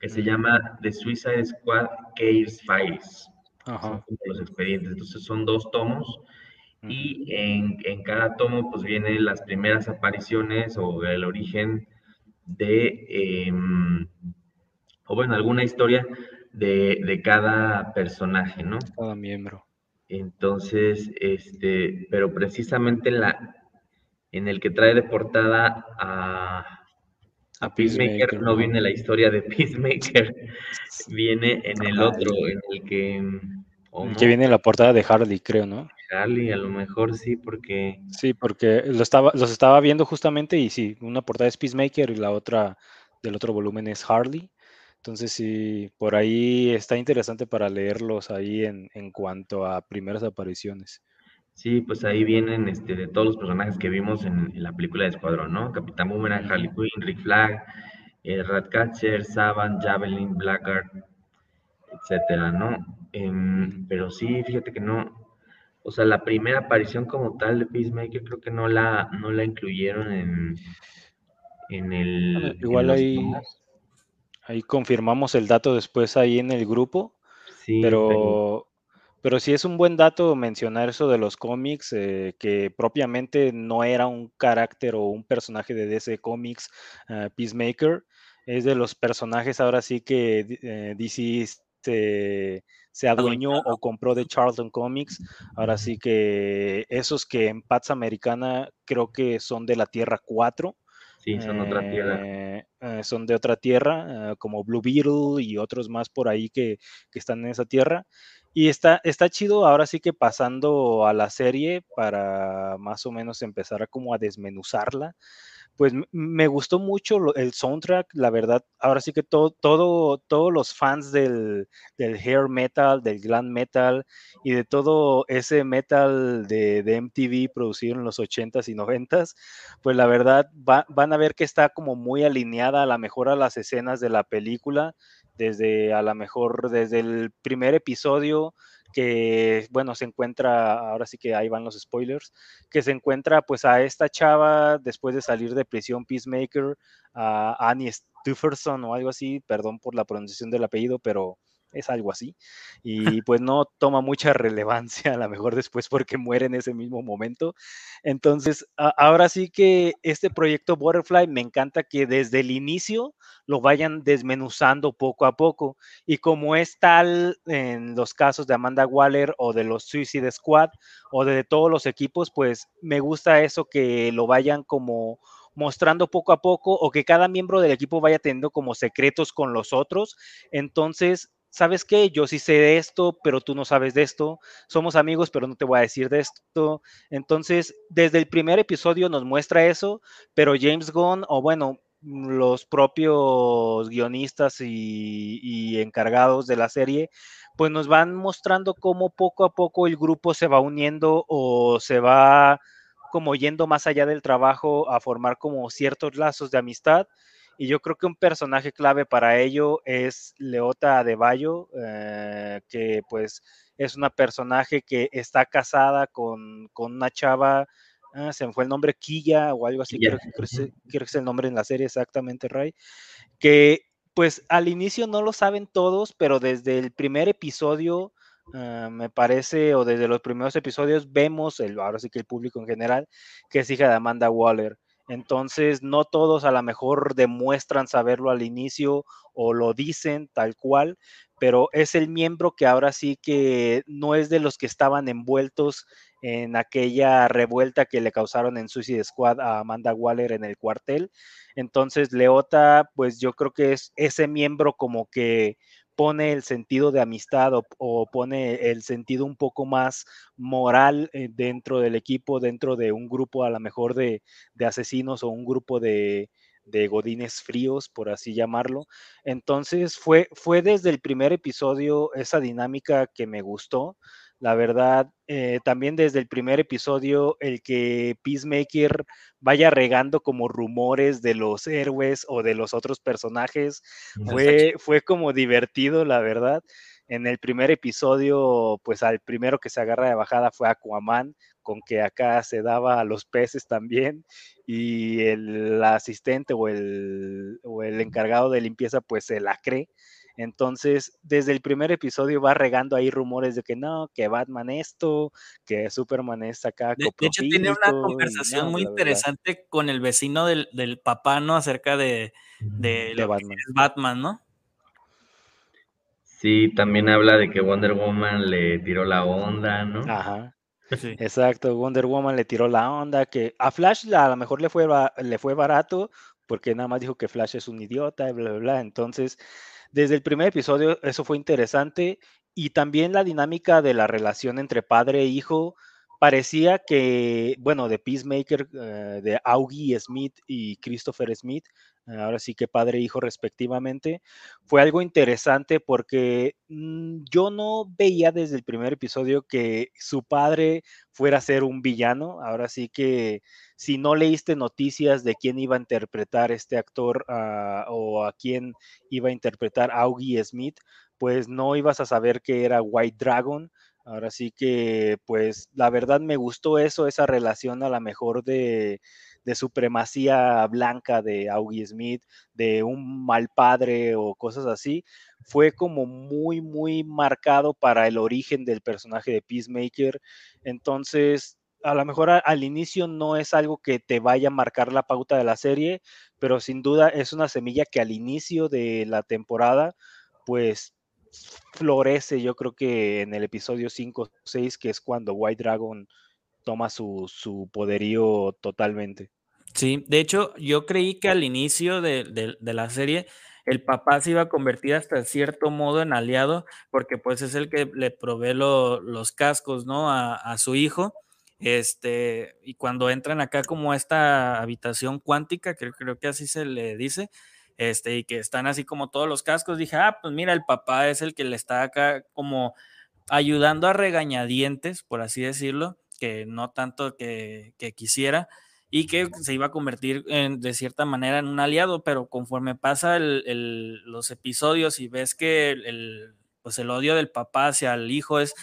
que se llama The Suicide Squad Case Files. Ajá. los expedientes. Entonces son dos tomos y en, cada tomo pues vienen las primeras apariciones o el origen de, em, o bueno, alguna historia de, cada personaje, ¿no? Cada miembro. Entonces, este, pero precisamente en la, en el que trae de portada a, a Peacemaker, no viene la historia de *laughs* Peacemaker, viene en el otro, en el que... Que viene en la portada de Harley, creo, ¿no? Harley, a lo mejor sí, porque... Sí, porque lo estaba, los estaba viendo justamente y sí, una portada es Peacemaker y la otra del otro volumen es Harley. Entonces sí, por ahí está interesante para leerlos ahí en, en cuanto a primeras apariciones. Sí, pues ahí vienen este, de todos los personajes que vimos en, la película de Escuadrón, ¿no? Capitán Boomerang, Harley Quinn, Rick Flag, eh, Ratcatcher, Saban, Javelin, Blackguard, etcétera, ¿no? Em, pero sí, fíjate que no, o sea, la primera aparición como tal de Peacemaker creo que no la, no la incluyeron en, en el... igual ahí, ahí confirmamos el dato después ahí en el grupo, sí, pero pero sí es un buen dato mencionar eso de los cómics, eh, que propiamente no era un carácter o un personaje de DC Comics, uh, Peacemaker. Es de los personajes ahora sí que eh, DC se, se, adueñó o compró de Charlton Comics. Ahora sí que esos que en Pats Americana creo que son de la Tierra 4. Sí, son otra tierra. Eh, son de otra tierra, como Blue Beetle y otros más por ahí que, que están en esa tierra. Y está, está chido ahora sí que pasando a la serie para más o menos empezar a como a desmenuzarla. Pues me gustó mucho el soundtrack, la verdad. Ahora sí que todo, todo, todos los fans del, del hair metal, del glam metal y de todo ese metal de, de MTV producido en los 80s y 90s, pues la verdad van a ver que está como muy alineada a la mejor a las escenas de la película desde a lo mejor desde el primer episodio que, bueno, se encuentra, ahora sí que ahí van los spoilers, que se encuentra pues a esta chava después de salir de prisión Peacemaker, a Annie Stufferson o algo así, perdón por la pronunciación del apellido, pero es algo así, y pues no toma mucha relevancia a lo mejor después porque muere en ese mismo momento. Entonces, ahora sí que este proyecto Butterfly me encanta que desde el inicio lo vayan desmenuzando poco a poco, y como es tal en los casos de Amanda Waller o de los Suicide Squad o de todos los equipos, pues me gusta eso que lo vayan como mostrando poco a poco o que cada miembro del equipo vaya teniendo como secretos con los otros. Entonces, ¿sabes qué? Yo sí sé de esto, pero tú no sabes de esto. Somos amigos, pero no te voy a decir de esto. Entonces, desde el primer episodio nos muestra eso, pero James Gunn, o bueno, los propios guionistas y, y encargados de la serie, pues nos van mostrando cómo poco a poco el grupo se va uniendo o se va como yendo más allá del trabajo a formar como ciertos lazos de amistad y yo creo que un personaje clave para ello es Leota de Bayo, eh, que pues es una personaje que está casada con, una chava, ah, se me fue el nombre, Quilla o algo así, creo, que es el nombre en la serie exactamente, Ray, que pues al inicio no lo saben todos, pero desde el primer episodio, ah, me parece, o desde los primeros episodios, vemos, el, ahora sí que el público en general, que es hija de Amanda Waller. Entonces, no todos a lo mejor demuestran saberlo al inicio o lo dicen tal cual, pero es el miembro que ahora sí que no es de los que estaban envueltos en aquella revuelta que le causaron en Suicide Squad a Amanda Waller en el cuartel. Entonces, Leota, pues yo creo que es ese miembro como que pone el sentido de amistad o, pone el sentido un poco más moral eh, dentro del equipo, dentro de un grupo a lo mejor de, asesinos o un grupo de, de, godines fríos, por así llamarlo. Entonces fue, fue desde el primer episodio esa dinámica que me gustó. La verdad, eh, también desde el primer episodio, el que Peacemaker vaya regando como rumores de los héroes o de los otros personajes, fue, fue como divertido, la verdad. En el primer episodio, pues al primero que se agarra de bajada fue Aquaman, con que acá se daba a los peces también, y el asistente o el, o el encargado de limpieza, pues se la cree entonces, desde el primer episodio va regando ahí rumores de que no, que Batman esto, que Superman es acá. De, hecho, tiene una conversación muy interesante con el vecino del, papá, ¿no? Acerca de, de, Batman. Batman, ¿no? Sí, también habla de que Wonder Woman le tiró la onda, ¿no? Ajá. Exacto, Wonder Woman le tiró la onda, que a Flash a lo mejor le fue, le fue barato porque nada más dijo que Flash es un idiota, bla, bla, bla. Entonces, desde el primer episodio eso fue interesante y también la dinámica de la relación entre padre e hijo parecía que, bueno, de Peacemaker, eh, de Augie Smith y Christopher Smith, ahora sí que padre e hijo respectivamente, fue algo interesante porque mm, yo no veía desde el primer episodio que su padre fuera a ser un villano, ahora sí que si no leíste noticias de quién iba a interpretar este actor ah, o a quién iba a interpretar Augie Smith, pues no ibas a saber que era White Dragon, Ahora sí que, pues, la verdad me gustó eso, esa relación a la mejor de, supremacía blanca de Augie Smith, de un mal padre o cosas así, fue como muy, muy marcado para el origen del personaje de Peacemaker. Entonces, a lo mejor al inicio no es algo que te vaya a marcar la pauta de la serie, pero sin duda es una semilla que al inicio de la temporada, pues florece, yo creo que en el episodio 5 o 6, que es cuando White Dragon toma su, su, poderío totalmente. Sí, de hecho, yo creí que al inicio de, la serie el papá se iba a convertir hasta cierto modo en aliado, porque pues es el que le provee los cascos, ¿no? A, a, su hijo. Este, y cuando entran acá como a esta habitación cuántica, creo que así se le dice, este, y que están así como todos los cascos, dije, ah, pues mira, el papá es el que le está acá como ayudando a regañadientes, por así decirlo, que no tanto que, quisiera, y que se iba a convertir de cierta manera en un aliado, pero conforme pasa los episodios y ves que el, pues el odio del papá hacia el hijo es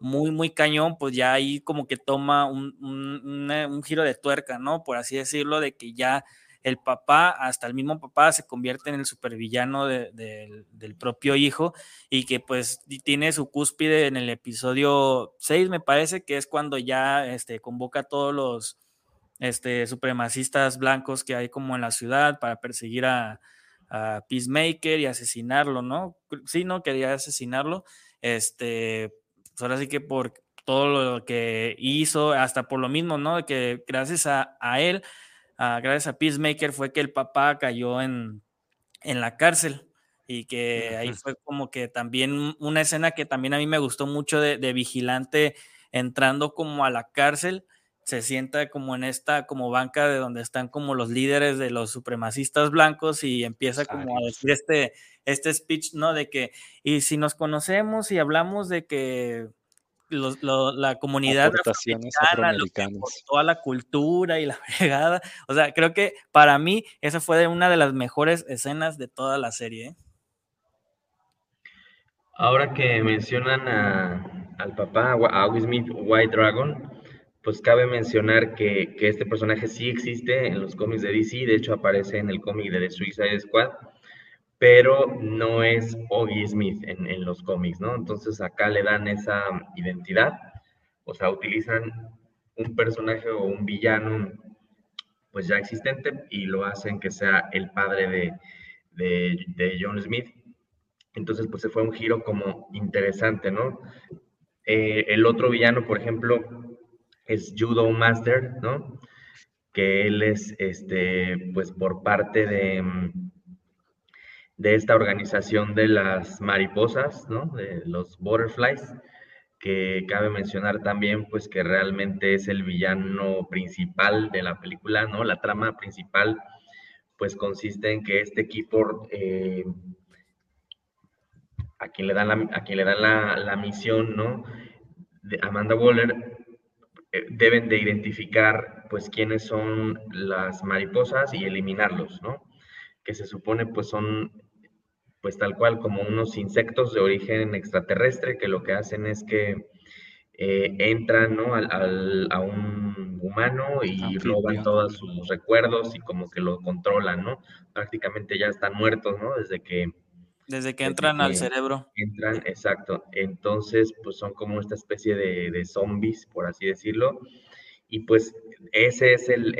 muy, muy cañón, pues ya ahí como que toma un, un giro de tuerca, ¿no? Por así decirlo, de que ya el papá, hasta el mismo papá, se convierte en el supervillano del propio hijo y que pues tiene su cúspide en el episodio 6, me parece, que es cuando ya este, convoca a todos los este, supremacistas blancos que hay como en la ciudad para perseguir a, Peacemaker y asesinarlo, ¿no? Sí, no, quería asesinarlo. Este, pues ahora sí que por todo lo que hizo, hasta por lo mismo, ¿no? Que gracias a, a él gracias a Peacemaker, fue que el papá cayó en, la cárcel y que ahí fue como que también una escena que también a mí me gustó mucho de, vigilante entrando como a la cárcel, se sienta como en esta como banca de donde están como los líderes de los supremacistas blancos y empieza como a decir este, este speech, ¿no? De que, y si nos conocemos y hablamos de que la comunidad afroamericana, toda la cultura y la *laughs* fregada. O sea, creo que para mí esa fue una de las mejores escenas de toda la serie. ¿eh? Ahora que mencionan al papá, a Will Smith, White Dragon, pues cabe mencionar que, que, este personaje sí existe en los cómics de DC, de hecho aparece en el cómic de The Suicide Squad pero no es Oggy Smith en, los cómics, ¿no? Entonces acá le dan esa identidad, o sea, utilizan un personaje o un villano pues ya existente y lo hacen que sea el padre de, John Smith. Entonces pues se fue un giro como interesante, ¿no? Eh, el otro villano, por ejemplo, es Judo Master, ¿no? Que él es, este, pues por parte de de esta organización de las mariposas, ¿no? De los butterflies, que cabe mencionar también, pues que realmente es el villano principal de la película, ¿no? La trama principal, pues consiste en que este equipo, eh, a quien le dan la, a quien le dan la, misión, ¿no? De Amanda Waller, deben de identificar, pues, quiénes son las mariposas y eliminarlos, ¿no? Que se supone, pues, son pues tal cual como unos insectos de origen extraterrestre que lo que hacen es que eh, entran ¿no? al, a un humano y roban todos sus recuerdos y como que lo controlan, ¿no? Prácticamente ya están muertos, ¿no? Desde que... Desde que entran al cerebro. Entran, exacto. Entonces, pues son como esta especie de, zombies, por así decirlo. Y pues ese es el,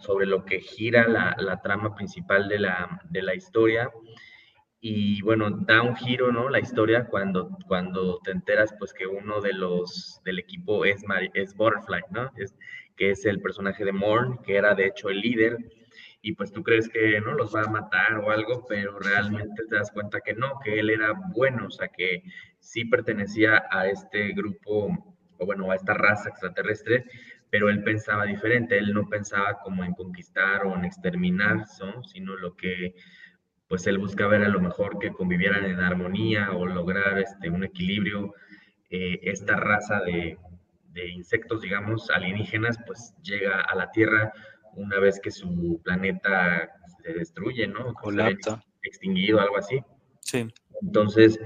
sobre lo que gira la, la trama principal de la, de la historia y bueno, da un giro, ¿no? La historia cuando, cuando te enteras, pues, que uno de los del equipo es, es Butterfly, ¿no? Es, que es el personaje de Morn, que era de hecho el líder, y pues tú crees que no los va a matar o algo, pero realmente te das cuenta que no, que él era bueno, o sea, que sí pertenecía a este grupo, o bueno, a esta raza extraterrestre, pero él pensaba diferente, él no pensaba como en conquistar o en exterminar, ¿no? sino lo que pues él buscaba era lo mejor que convivieran en armonía o lograr este, un equilibrio. Eh, esta raza de, de, insectos, digamos, alienígenas, pues llega a la Tierra una vez que su planeta se destruye, ¿no? Colapsa. Extinguido, algo así. Sí. Entonces,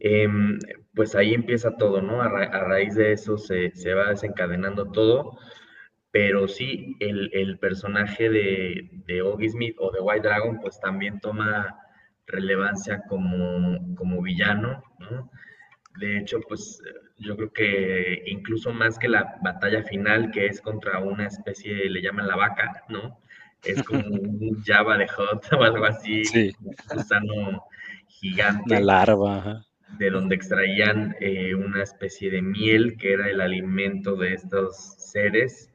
em, pues ahí empieza todo, ¿no? A, raíz de eso se, se, va desencadenando todo pero sí, el, personaje de, de Smith o de White Dragon, pues también toma relevancia como, como villano, ¿no? De hecho, pues yo creo que incluso más que la batalla final, que es contra una especie, le llaman la vaca, ¿no? Es como *laughs* un Java de Hot *laughs* o algo así, un gusano gigante. Una larva. De donde extraían eh, una especie de miel, que era el alimento de estos seres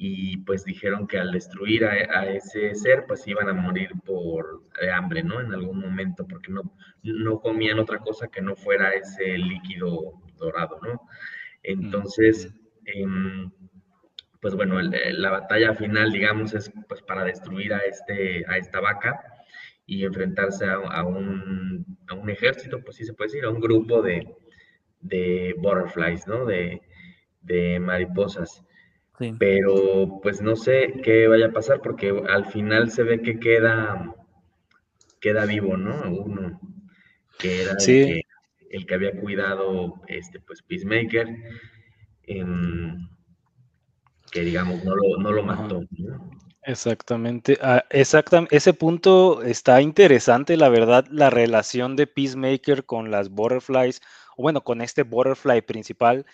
y pues dijeron que al destruir a, ese ser, pues iban a morir por hambre, ¿no? En algún momento, porque no, no comían otra cosa que no fuera ese líquido dorado, ¿no? Entonces, em, pues bueno, la batalla final, digamos, es pues para destruir a, este, a esta vaca y enfrentarse a, un, a un, ejército, pues sí se puede decir, a un grupo de, de butterflies, ¿no? De, de mariposas. Pero pues no sé qué vaya a pasar porque al final se ve que queda, queda vivo, ¿no? Uno, que era el, que, había cuidado este, pues Peacemaker, em, que digamos no lo, no lo mató. Exactamente, ah, ese punto está interesante, la verdad, la relación de Peacemaker con las Butterflies, o bueno, con este Butterfly principal,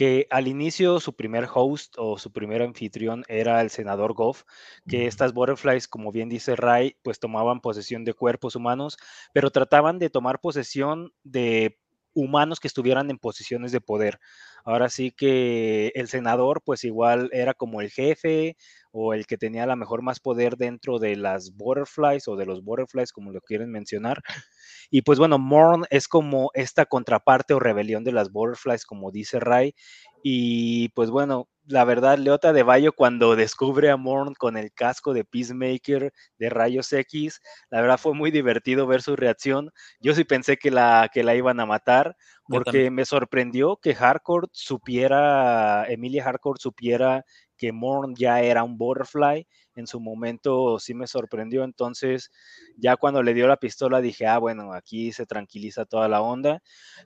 que al inicio su primer host o su primer anfitrión era el senador Goff, que estas butterflies, como bien dice Ray, pues tomaban posesión de cuerpos humanos, pero trataban de tomar posesión de humanos que estuvieran en posiciones de poder. Ahora sí que el senador pues igual era como el jefe o el que tenía la mejor más poder dentro de las butterflies o de los butterflies como lo quieren mencionar. Y pues bueno, Morn es como esta contraparte o rebelión de las butterflies como dice Ray. Y pues bueno, la verdad, Leota de Bayo cuando *laughs* descubre a Morn con el casco de Peacemaker de rayos X, la verdad fue muy divertido ver su reacción. Yo sí pensé que la, que la iban a matar, porque me sorprendió que Harcourt supiera, Emilia Harcourt supiera que Morn ya era un butterfly, en su momento sí me sorprendió, entonces ya cuando le dio la pistola dije, ah, bueno, aquí se tranquiliza toda la onda,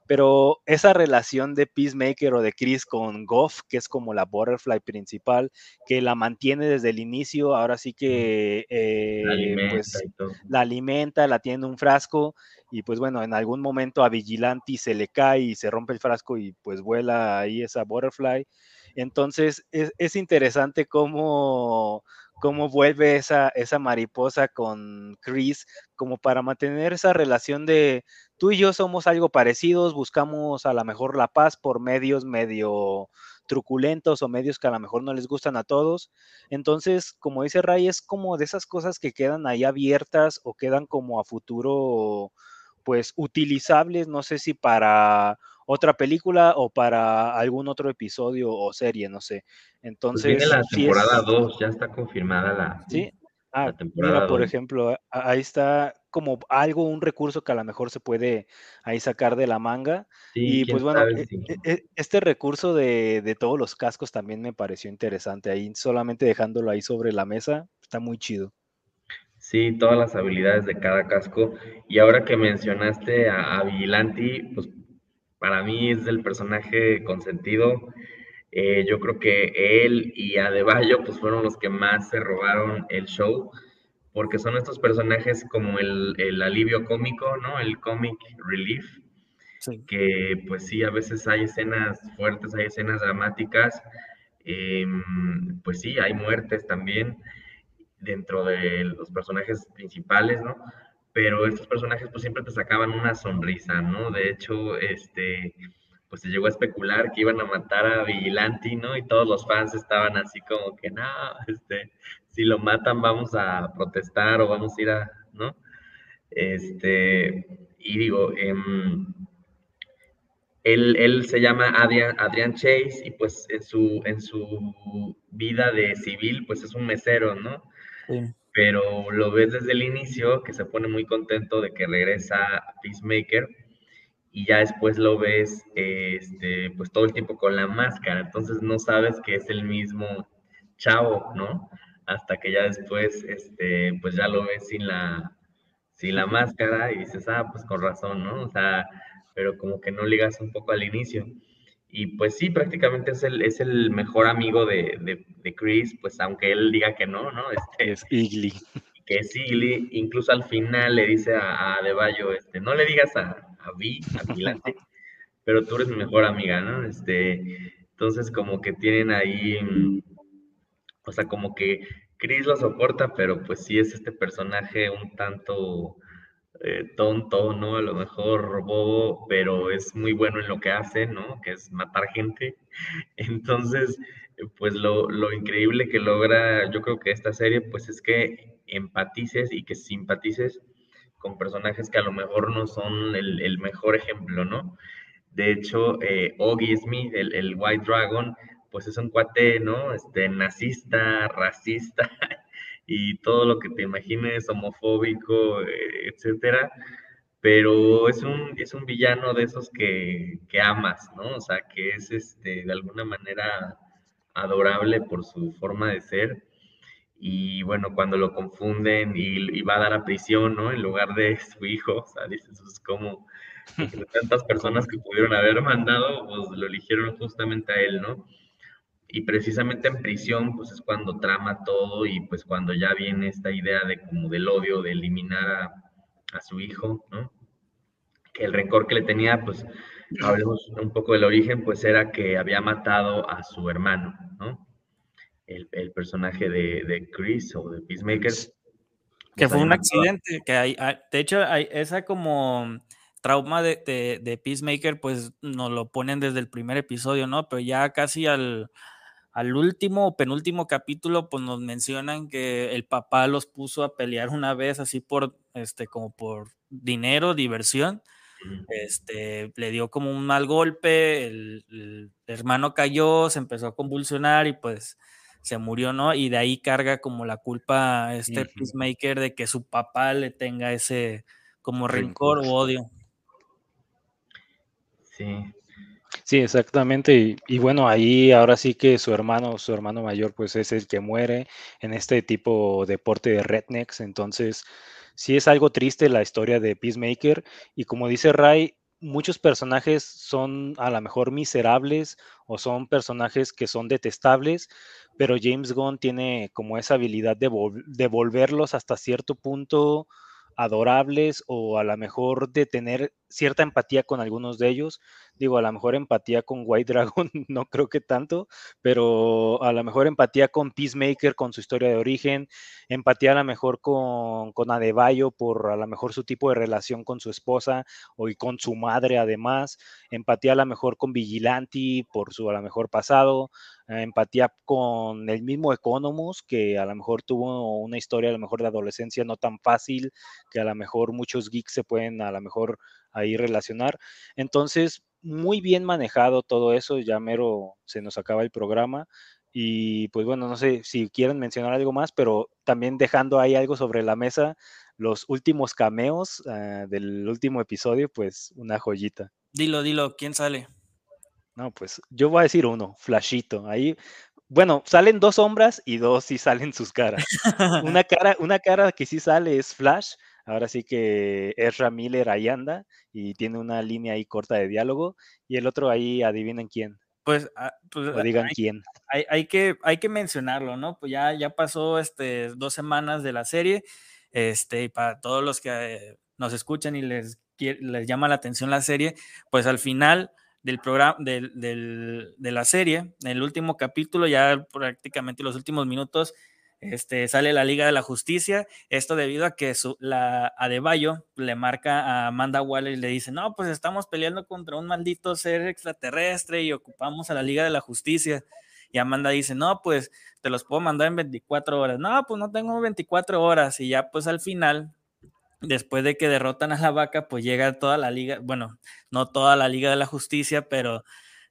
pero esa relación de Peacemaker o de Chris con Goff, que es como la butterfly principal, que la mantiene desde el inicio, ahora sí que eh, la, pues, la alimenta, la tiene en un frasco, y pues bueno, en algún momento a Vigilante se le cae y se rompe el frasco y pues vuela ahí esa butterfly. Entonces es, interesante cómo, cómo vuelve esa, esa mariposa con Chris, como para mantener esa relación de tú y yo somos algo parecidos, buscamos a lo mejor la paz por medios medio truculentos o medios que a lo mejor no les gustan a todos. Entonces, como dice Ray, es como de esas cosas que quedan ahí abiertas o quedan como a futuro, pues utilizables, no sé si para otra película o para algún otro episodio o serie, no sé. Pues Entonces. Pues la temporada 2, ya está confirmada la. Sí. Ah, mira, por ejemplo, ahí está como algo, un recurso que a lo mejor se puede ahí sacar de la manga. y pues bueno, e, e, e, este recurso de, de, todos los cascos también me pareció interesante. Ahí solamente dejándolo ahí sobre la mesa, está muy chido. Sí, todas las habilidades de cada casco. Y ahora que mencionaste a, a Vigilanti, pues para mí es el personaje consentido. Eh, yo creo que él y Adebayo pues fueron los que más se robaron el show, porque son estos personajes como el, el alivio cómico, ¿no? El comic relief, que pues sí, a veces hay escenas fuertes, hay escenas dramáticas, em, pues sí, hay muertes también dentro de los personajes principales, ¿no? pero estos personajes pues siempre te sacaban una sonrisa, ¿no? De hecho, este, pues se llegó a especular que iban a matar a Vigilanti, ¿no? Y todos los fans estaban así como que, no, este, si lo matan vamos a protestar o vamos a ir a, ¿no? Este, y digo, em, él, se llama Adrian, Adrian, Chase y pues en su, en su vida de civil pues es un mesero, ¿no? Pero lo ves desde el inicio que se pone muy contento de que regresa a Peacemaker y ya después lo ves este, pues todo el tiempo con la máscara, entonces no sabes que es el mismo chavo, ¿no? Hasta que ya después este, pues ya lo ves sin la, sin la máscara y dices, ah, pues con razón, ¿no? O sea, pero como que no ligas un poco al inicio. Y pues sí, prácticamente es el, es el mejor amigo de, de, Chris, pues aunque él diga que no, ¿no? Este, es Igly. *laughs* Que es Igly, incluso al final le dice a, a Deballo, este, no le digas a, a Vi, a *laughs* Vilante, pero tú eres mi mejor amiga, ¿no? Este, entonces como que tienen ahí, o sea, como que Chris lo soporta, pero pues sí es este personaje un tanto eh, tonto, ¿no? A lo mejor bobo, pero es muy bueno en lo que hace, ¿no? Que es matar gente. *laughs* Entonces, pues lo, lo increíble que logra, yo creo que esta serie, pues es que empatices y que simpatices con personajes que a lo mejor no son el, el mejor ejemplo, ¿no? De hecho, eh, Oggy Smith, el, el, White Dragon, pues es un cuate, ¿no? Este, nazista, racista, *laughs* y todo lo que te imagines, homofóbico, eh, etcétera, pero es un, es un villano de esos que, que, amas, ¿no? O sea, que es este, de alguna manera adorable por su forma de ser. Y bueno, cuando lo confunden y, va a dar a prisión, ¿no? En lugar de su hijo, o sea, dices, pues como tantas personas que pudieron haber mandado, pues lo eligieron justamente a él, ¿no? Y precisamente en prisión pues es cuando trama todo y pues cuando ya viene esta idea de como del odio de eliminar a, su hijo, ¿no? Que el rencor que le tenía, pues hablemos un poco del origen, pues era que había matado a su hermano, ¿no? El, personaje de, Chris o de Peacemaker. Que fue un accidente, que hay, de hecho, hay esa como trauma de, de, Peacemaker, pues nos lo ponen desde el primer episodio, ¿no? Pero ya casi al, al último o penúltimo capítulo, pues nos mencionan que el papá los puso a pelear una vez así por, este, como por dinero, diversión. Este, le dio como un mal golpe, el, hermano cayó, se empezó a convulsionar y pues se murió, ¿no? Y de ahí carga como la culpa a este Peacemaker de que su papá le tenga ese como rencor o odio. Sí, Sí, exactamente. Y, bueno, ahí ahora sí que su hermano, su hermano mayor, pues es el que muere en este tipo de deporte de rednecks. Entonces, sí es algo triste la historia de Peacemaker. Y como dice Ray, muchos personajes son a lo mejor miserables o son personajes que son detestables, pero James Gunn tiene como esa habilidad de, de volverlos hasta cierto punto adorables o a lo mejor de tener cierta empatía con algunos de ellos. Digo, a lo mejor empatía con White Dragon, *laughs* no creo que tanto, pero a lo mejor empatía con Peacemaker, con su historia de origen, empatía a lo mejor con, con Adebayo por a lo mejor su tipo de relación con su esposa o y con su madre además, empatía a lo mejor con Vigilanti por su a lo mejor pasado, eh, empatía con el mismo Economus, que a lo mejor tuvo una historia a lo mejor de adolescencia no tan fácil, que a lo mejor muchos geeks se pueden a lo mejor ahí relacionar. Entonces, muy bien manejado todo eso, ya mero se nos acaba el programa. Y pues bueno, no sé si quieren mencionar algo más, pero también dejando ahí algo sobre la mesa, los últimos cameos ah, del último episodio, pues una joyita. Dilo, dilo, ¿quién sale? No, pues yo voy a decir uno, Flashito. Ahí, bueno, salen dos sombras y dos sí salen sus caras. *laughs* una cara, una cara que sí sale es Flash, Ahora sí que Ezra Miller ahí anda y tiene una línea ahí corta de diálogo y el otro ahí adivinen quién. Pues, ah, pues o digan quién. Hay, hay, que, hay que mencionarlo, ¿no? Pues ya, ya pasó este, dos semanas de la serie. Este, y para todos los que nos escuchan y les, les llama la atención la serie, pues al final del programa, del, del, de la serie, en el último capítulo, ya prácticamente los últimos minutos, este, sale la Liga de la Justicia, esto debido a que su, la Adebayo le marca a Amanda Waller y le dice, no, pues estamos peleando contra un maldito ser extraterrestre y ocupamos a la Liga de la Justicia. Y Amanda dice, no, pues te los puedo mandar en 24 horas. No, pues no tengo 24 horas. Y ya pues al final, después de que derrotan a la vaca, pues llega toda la liga, bueno, no toda la Liga de la Justicia, pero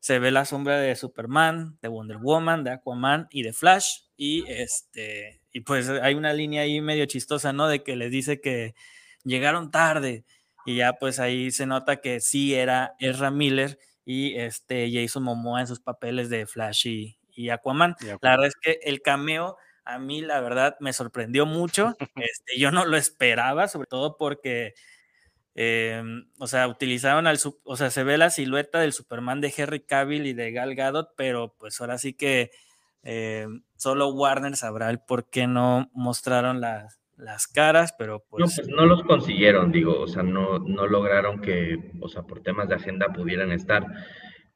se ve la sombra de Superman, de Wonder Woman, de Aquaman y de Flash. Y este, y pues hay una línea ahí medio chistosa, ¿no? De que les dice que llegaron tarde. Y ya pues ahí se nota que sí era Ezra Miller y este Jason Momoa en sus papeles de Flash y, Aquaman. La verdad es que el cameo a mí la verdad me sorprendió mucho. *laughs* Este, yo no lo esperaba, sobre todo porque Em, o sea, utilizaron al, o sea, se ve la silueta del Superman de Henry Cavill y de Gal Gadot, pero pues ahora sí que em, solo Warner sabrá el por qué no mostraron las, las caras, pero pues... No, pues no los consiguieron, digo, o sea, no, no lograron que, o sea, por temas de agenda pudieran estar.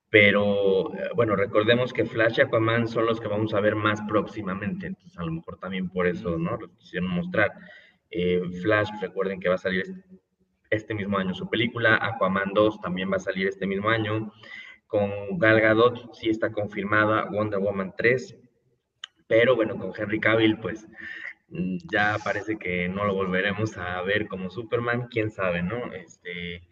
Pero eh, bueno, recordemos que Flash y Aquaman son los que vamos a ver más próximamente, entonces a lo mejor también por eso, ¿no? Lo quisieron mostrar. Eh, Flash, recuerden que va a salir este mismo año su película. Aquaman 2 también va a salir este mismo año. Con Gal Gadot sí está confirmada Wonder Woman 3. Pero bueno, con Henry Cavill, pues mm, ya parece que no lo volveremos a ver como Superman. Quién sabe, ¿no? Este.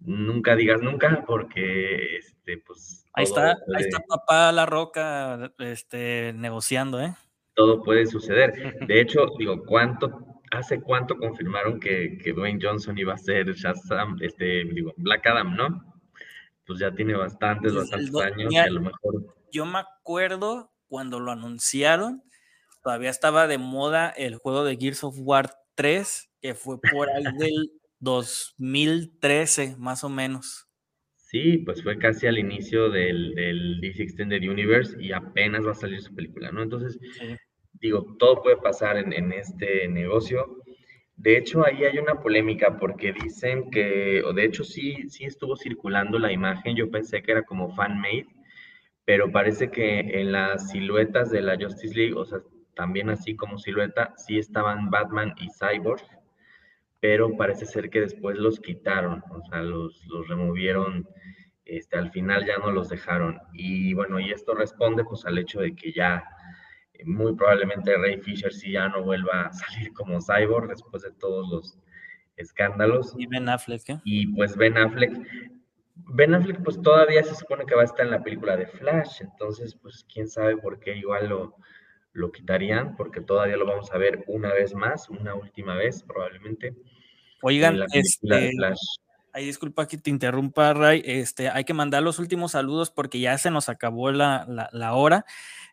Nunca digas nunca, porque este, pues. Ahí está, ahí está papá La Roca este, negociando, ¿eh? Todo puede suceder. De hecho, digo, ¿cuánto ¿hace cuánto confirmaron que, que, Dwayne Johnson iba a ser Shazam, este, digo, Black Adam, ¿no? Pues ya tiene bastantes, bastantes años, a lo mejor. Yo me acuerdo cuando lo anunciaron, todavía estaba de moda el juego de Gears of War 3, que fue por ahí *laughs* del 2013, más o menos. Sí, pues fue casi al inicio del, del DC Extended Universe y apenas va a salir su película, ¿no? Entonces, digo, todo puede pasar en, este negocio. De hecho, ahí hay una polémica porque dicen que, o de hecho sí, sí estuvo circulando la imagen, yo pensé que era como fan-made, pero parece que en las siluetas de la Justice League, o sea, también así como silueta, sí estaban Batman y Cyborg, pero parece ser que después los quitaron, o sea, los, los removieron, este, al final ya no los dejaron. Y bueno, y esto responde pues al hecho de que ya muy probablemente Ray Fisher sí ya no vuelva a salir como cyborg después de todos los escándalos. Y Ben Affleck, ¿eh? Y pues Ben Affleck, Ben Affleck pues todavía se supone que va a estar en la película de Flash, entonces pues quién sabe por qué igual lo, lo quitarían, porque todavía lo vamos a ver una vez más, una última vez probablemente. Oigan, este, Ay, disculpa que te interrumpa, Ray. Este, hay que mandar los últimos saludos porque ya se nos acabó la, la, la hora.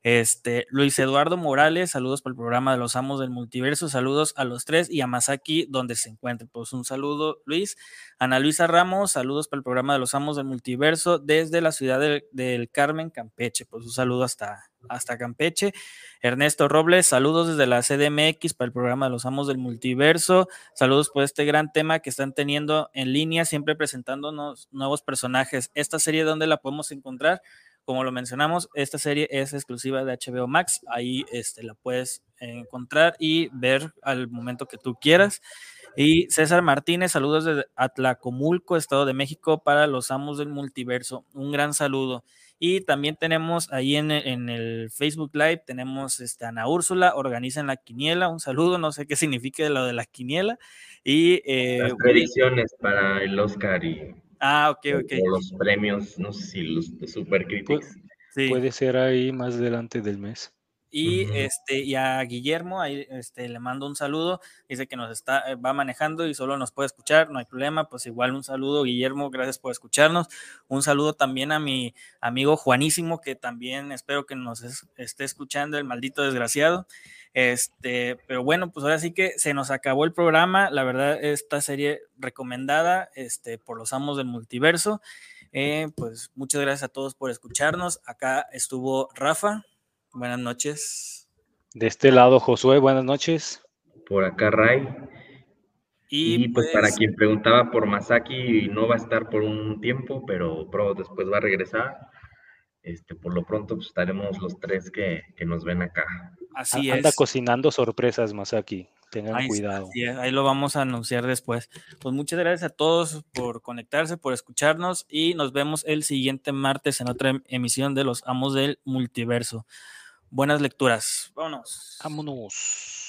Este, Luis Eduardo Morales, saludos para el programa de los Amos del Multiverso, saludos a los tres y a Masaki, donde se encuentre. Pues un saludo, Luis. Ana Luisa Ramos, saludos para el programa de los Amos del Multiverso desde la ciudad del, Carmen, Campeche. Pues un saludo hasta, hasta Campeche. Ernesto Robles, saludos desde la CDMX para el programa de los Amos del Multiverso. Saludos por este gran tema que están teniendo en línea, siempre presentándonos nuevos personajes. Esta serie, ¿dónde la podemos encontrar? Como lo mencionamos, esta serie es exclusiva de HBO Max. Ahí este, la puedes encontrar y ver al momento que tú quieras. Y César Martínez, saludos desde Atlacomulco, Estado de México, para los amos del multiverso. Un gran saludo. Y también tenemos ahí en el, Facebook Live, tenemos este, Ana Úrsula, organizan la quiniela. Un saludo, no sé qué significa lo de la quiniela. Y, eh, Las predicciones para el Oscar y Ah, ok, ok. los premios, no sé si los de Critics. Puede ser ahí más delante del mes. Y este, y a Guillermo, ahí este, le mando un saludo. Dice que nos está, eh, va manejando y solo nos puede escuchar, no hay problema. Pues igual un saludo, Guillermo, gracias por escucharnos. Un saludo también a mi amigo Juanísimo, que también espero que nos esté escuchando, el maldito desgraciado. Este, pero bueno, pues ahora sí que se nos acabó el programa. La verdad, esta serie recomendada este, por los amos del multiverso. Eh, pues muchas gracias a todos por escucharnos. Acá estuvo Rafa. Buenas noches. De este lado, Josué, buenas noches. Por acá, Ray. Y, pues, para pues quien preguntaba por Masaki, no va a estar por un tiempo, pero después va a regresar. Este, por lo pronto pues, estaremos los tres que, nos ven acá. Así Anda cocinando sorpresas, Masaki. Tengan cuidado. ahí lo vamos a anunciar después. Pues muchas gracias a todos por conectarse, por escucharnos y nos vemos el siguiente martes en otra em, emisión de Los Amos del Multiverso. Buenas lecturas. Vámonos. Vámonos.